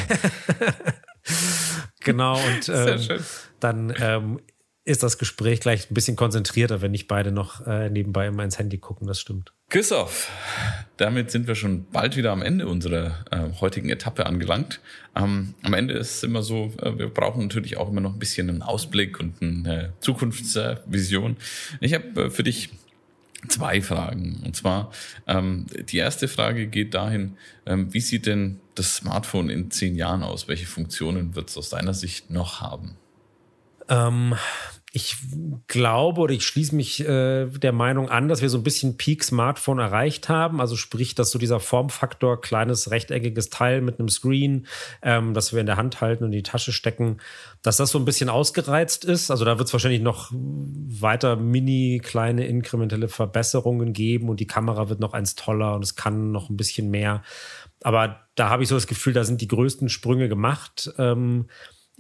S2: [laughs]
S4: genau, und [laughs] ähm, dann ähm, ist das Gespräch gleich ein bisschen konzentrierter, wenn nicht beide noch äh, nebenbei immer ins Handy gucken, das stimmt.
S3: Christoph, damit sind wir schon bald wieder am Ende unserer äh, heutigen Etappe angelangt. Ähm, am Ende ist es immer so, äh, wir brauchen natürlich auch immer noch ein bisschen einen Ausblick und eine Zukunftsvision. Ich habe äh, für dich zwei Fragen. Und zwar, ähm, die erste Frage geht dahin, ähm, wie sieht denn das Smartphone in zehn Jahren aus? Welche Funktionen wird es aus deiner Sicht noch haben?
S4: Ähm, ich glaube oder ich schließe mich äh, der Meinung an, dass wir so ein bisschen Peak Smartphone erreicht haben. Also sprich, dass so dieser Formfaktor, kleines rechteckiges Teil mit einem Screen, ähm, das wir in der Hand halten und in die Tasche stecken, dass das so ein bisschen ausgereizt ist. Also da wird es wahrscheinlich noch weiter mini kleine inkrementelle Verbesserungen geben und die Kamera wird noch eins toller und es kann noch ein bisschen mehr. Aber da habe ich so das Gefühl, da sind die größten Sprünge gemacht. Ähm,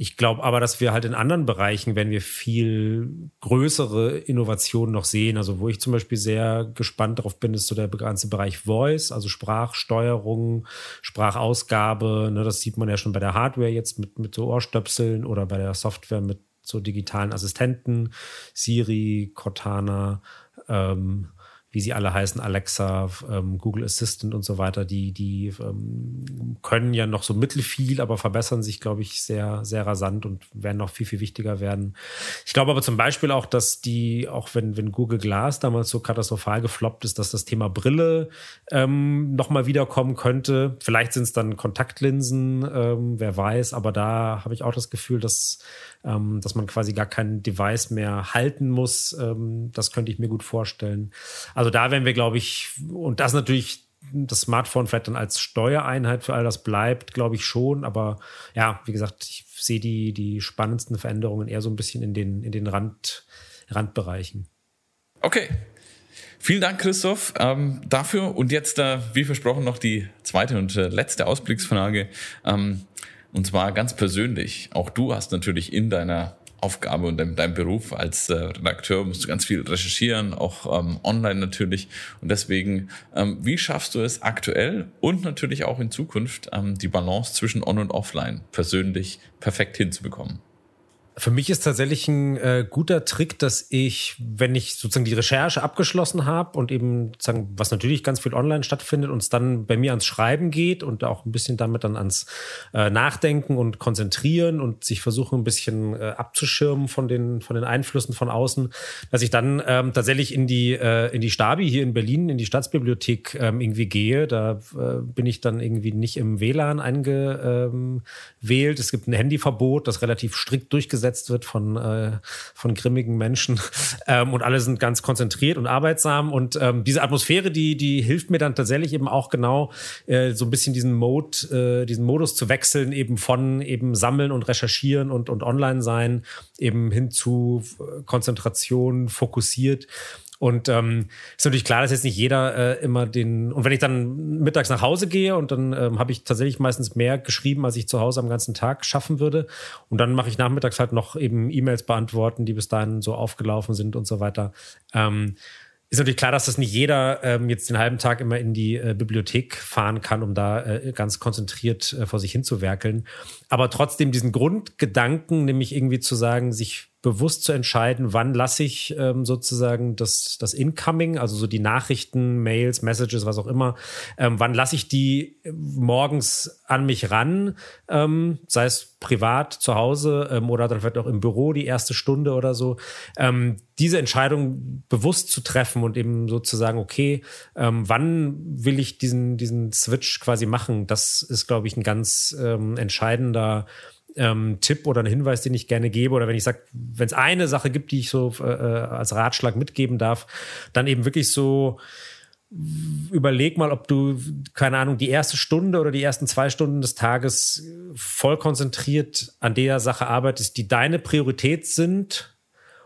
S4: ich glaube aber, dass wir halt in anderen Bereichen, wenn wir viel größere Innovationen noch sehen, also wo ich zum Beispiel sehr gespannt darauf bin, ist so der ganze Bereich Voice, also Sprachsteuerung, Sprachausgabe. Ne, das sieht man ja schon bei der Hardware jetzt mit, mit so Ohrstöpseln oder bei der Software mit so digitalen Assistenten, Siri, Cortana. Ähm, wie sie alle heißen, Alexa, ähm, Google Assistant und so weiter, die, die ähm, können ja noch so mittelfiel, aber verbessern sich, glaube ich, sehr, sehr rasant und werden noch viel, viel wichtiger werden. Ich glaube aber zum Beispiel auch, dass die, auch wenn, wenn Google Glass damals so katastrophal gefloppt ist, dass das Thema Brille ähm, nochmal wiederkommen könnte. Vielleicht sind es dann Kontaktlinsen, ähm, wer weiß, aber da habe ich auch das Gefühl, dass ähm, dass man quasi gar kein Device mehr halten muss. Ähm, das könnte ich mir gut vorstellen. Also da werden wir, glaube ich, und das natürlich das Smartphone vielleicht dann als Steuereinheit für all das bleibt, glaube ich schon. Aber ja, wie gesagt, ich sehe die, die spannendsten Veränderungen eher so ein bisschen in den, in den Rand, Randbereichen.
S3: Okay. Vielen Dank, Christoph, ähm, dafür. Und jetzt, äh, wie versprochen, noch die zweite und äh, letzte Ausblicksfrage. Ähm, und zwar ganz persönlich. Auch du hast natürlich in deiner Aufgabe und deinem, deinem Beruf als äh, Redakteur musst du ganz viel recherchieren, auch ähm, online natürlich. Und deswegen, ähm, wie schaffst du es aktuell und natürlich auch in Zukunft, ähm, die Balance zwischen On und Offline persönlich perfekt hinzubekommen?
S4: Für mich ist tatsächlich ein äh, guter Trick, dass ich, wenn ich sozusagen die Recherche abgeschlossen habe und eben sozusagen, was natürlich ganz viel online stattfindet, uns dann bei mir ans Schreiben geht und auch ein bisschen damit dann ans äh, Nachdenken und Konzentrieren und sich versuchen ein bisschen äh, abzuschirmen von den, von den Einflüssen von außen, dass ich dann ähm, tatsächlich in die, äh, in die Stabi hier in Berlin, in die Staatsbibliothek ähm, irgendwie gehe. Da äh, bin ich dann irgendwie nicht im WLAN eingewählt. Es gibt ein Handyverbot, das relativ strikt durchgesetzt gesetzt wird von, äh, von grimmigen Menschen. [laughs] Ähm, und alle sind ganz konzentriert und arbeitsam. Und ähm, diese Atmosphäre, die, die hilft mir dann tatsächlich eben auch genau, äh, so ein bisschen diesen Mode, äh, diesen Modus zu wechseln, eben von eben sammeln und recherchieren und, und online sein, eben hin zu äh, Konzentration, fokussiert. Und ähm, ist natürlich klar, dass jetzt nicht jeder äh, immer den. Und wenn ich dann mittags nach Hause gehe und dann ähm, habe ich tatsächlich meistens mehr geschrieben, als ich zu Hause am ganzen Tag schaffen würde. Und dann mache ich nachmittags halt noch eben E-Mails beantworten, die bis dahin so aufgelaufen sind und so weiter. Ähm, ist natürlich klar, dass das nicht jeder ähm, jetzt den halben Tag immer in die äh, Bibliothek fahren kann, um da äh, ganz konzentriert äh, vor sich hinzuwerkeln. Aber trotzdem diesen Grundgedanken, nämlich irgendwie zu sagen, sich bewusst zu entscheiden, wann lasse ich ähm, sozusagen das, das Incoming, also so die Nachrichten, Mails, Messages, was auch immer, ähm, wann lasse ich die morgens an mich ran, ähm, sei es privat zu Hause ähm, oder dann vielleicht auch im Büro die erste Stunde oder so, ähm, diese Entscheidung bewusst zu treffen und eben sozusagen, okay, ähm, wann will ich diesen, diesen Switch quasi machen, das ist, glaube ich, ein ganz ähm, entscheidender ähm, Tipp oder ein Hinweis, den ich gerne gebe, oder wenn ich sage, wenn es eine Sache gibt, die ich so äh, als Ratschlag mitgeben darf, dann eben wirklich so überleg mal, ob du, keine Ahnung, die erste Stunde oder die ersten zwei Stunden des Tages voll konzentriert an der Sache arbeitest, die deine Priorität sind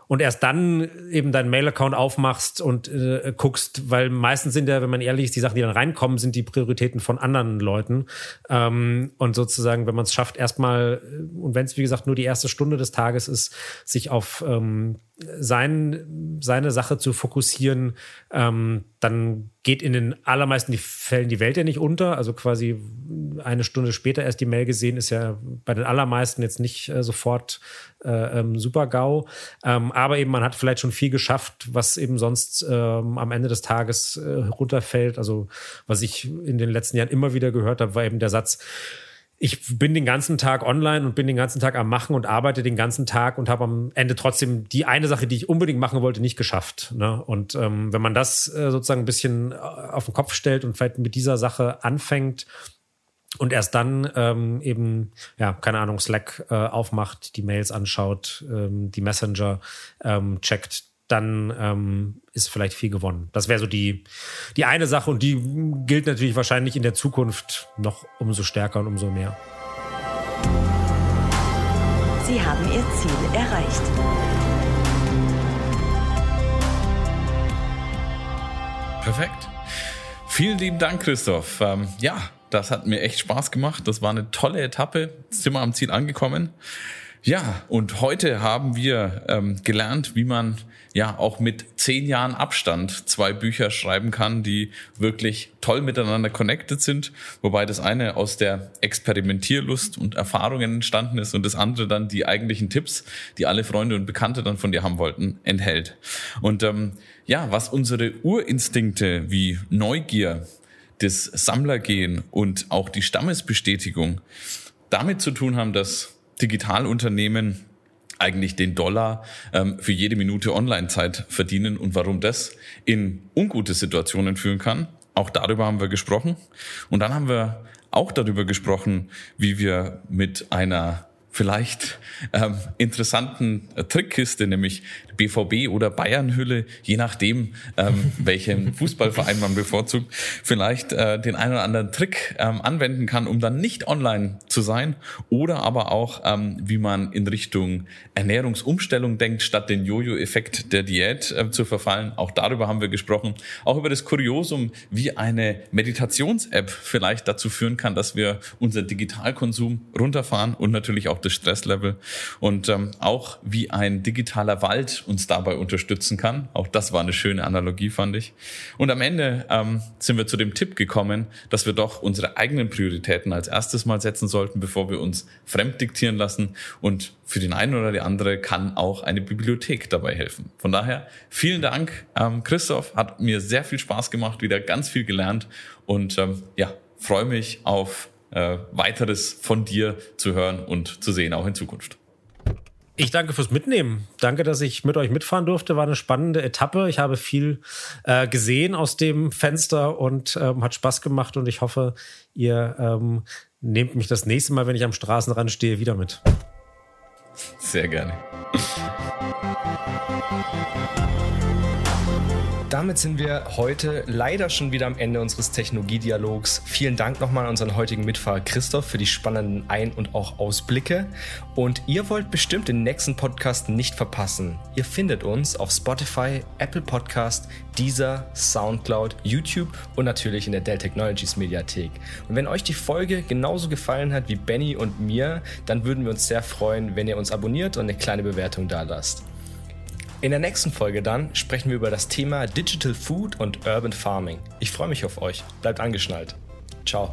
S4: und erst dann eben deinen Mail-Account aufmachst und äh, guckst, weil meistens sind ja, wenn man ehrlich ist, die Sachen, die dann reinkommen, sind die Prioritäten von anderen Leuten. Ähm, und sozusagen, wenn man es schafft, erstmal, äh, und wenn es wie gesagt nur die erste Stunde des Tages ist, sich auf ähm, sein, seine Sache zu fokussieren, ähm, dann geht in den allermeisten Fällen die Welt ja nicht unter. Also quasi eine Stunde später erst die Mail gesehen, ist ja bei den allermeisten jetzt nicht äh, sofort äh, ähm, super GAU. Ähm, aber eben man hat vielleicht schon viel geschafft, was eben sonst ähm, am Ende des Tages äh, runterfällt. Also was ich in den letzten Jahren immer wieder gehört habe, war eben der Satz, ich bin den ganzen Tag online und bin den ganzen Tag am Machen und arbeite den ganzen Tag und habe am Ende trotzdem die eine Sache, die ich unbedingt machen wollte, nicht geschafft. Ne? Und ähm, wenn man das äh, sozusagen ein bisschen äh, auf den Kopf stellt und vielleicht mit dieser Sache anfängt und erst dann ähm, eben, ja, keine Ahnung, Slack äh, aufmacht, die Mails anschaut, ähm, die Messenger ähm, checkt, dann ähm, ist vielleicht viel gewonnen. Das wäre so die, die eine Sache und die gilt natürlich wahrscheinlich in der Zukunft noch umso stärker und umso mehr.
S1: Sie haben Ihr Ziel erreicht.
S3: Perfekt. Vielen lieben Dank, Christoph. Ähm, ja, das hat mir echt Spaß gemacht. Das war eine tolle Etappe. Sind wir am Ziel angekommen. Ja, und heute haben wir ähm, gelernt, wie man ja auch mit zehn Jahren Abstand zwei Bücher schreiben kann, die wirklich toll miteinander connected sind, wobei das eine aus der Experimentierlust und Erfahrungen entstanden ist und das andere dann die eigentlichen Tipps, die alle Freunde und Bekannte dann von dir haben wollten, enthält. Und ähm, ja, was unsere Urinstinkte wie Neugier, das Sammlergehen und auch die Stammesbestätigung damit zu tun haben, dass Digitalunternehmen eigentlich den Dollar ähm, für jede Minute Online-Zeit verdienen und warum das in ungute Situationen führen kann. Auch darüber haben wir gesprochen. Und dann haben wir auch darüber gesprochen, wie wir mit einer vielleicht ähm, interessanten äh, Trickkiste, nämlich BVB oder Bayernhülle, je nachdem, ähm, [laughs] welchen Fußballverein man bevorzugt, vielleicht äh, den einen oder anderen Trick ähm, anwenden kann, um dann nicht online zu sein oder aber auch, ähm, wie man in Richtung Ernährungsumstellung denkt, statt den Jojo-Effekt der Diät äh, zu verfallen. Auch darüber haben wir gesprochen. Auch über das Kuriosum, wie eine Meditations-App vielleicht dazu führen kann, dass wir unser Digitalkonsum runterfahren und natürlich auch das Stresslevel und ähm, auch wie ein digitaler Wald uns dabei unterstützen kann. Auch das war eine schöne Analogie, fand ich. Und am Ende ähm, sind wir zu dem Tipp gekommen, dass wir doch unsere eigenen Prioritäten als erstes mal setzen sollten, bevor wir uns fremd diktieren lassen. Und für den einen oder die andere kann auch eine Bibliothek dabei helfen. Von daher vielen Dank, ähm, Christoph. Hat mir sehr viel Spaß gemacht, wieder ganz viel gelernt und ähm, ja, freue mich auf äh, weiteres von dir zu hören und zu sehen, auch in Zukunft.
S4: Ich danke fürs Mitnehmen. Danke, dass ich mit euch mitfahren durfte. War eine spannende Etappe. Ich habe viel äh, gesehen aus dem Fenster und ähm, hat Spaß gemacht. Und ich hoffe, ihr ähm, nehmt mich das nächste Mal, wenn ich am Straßenrand stehe, wieder mit.
S3: Sehr gerne.
S2: Damit sind wir heute leider schon wieder am Ende unseres Technologiedialogs. Vielen Dank nochmal an unseren heutigen Mitfahrer Christoph für die spannenden Ein- und auch Ausblicke. Und ihr wollt bestimmt den nächsten Podcast nicht verpassen. Ihr findet uns auf Spotify, Apple Podcast, Deezer, Soundcloud, YouTube und natürlich in der Dell Technologies Mediathek. Und wenn euch die Folge genauso gefallen hat wie Benny und mir, dann würden wir uns sehr freuen, wenn ihr uns abonniert und eine kleine Bewertung da lasst. In der nächsten Folge dann sprechen wir über das Thema Digital Food und Urban Farming. Ich freue mich auf euch. Bleibt angeschnallt. Ciao.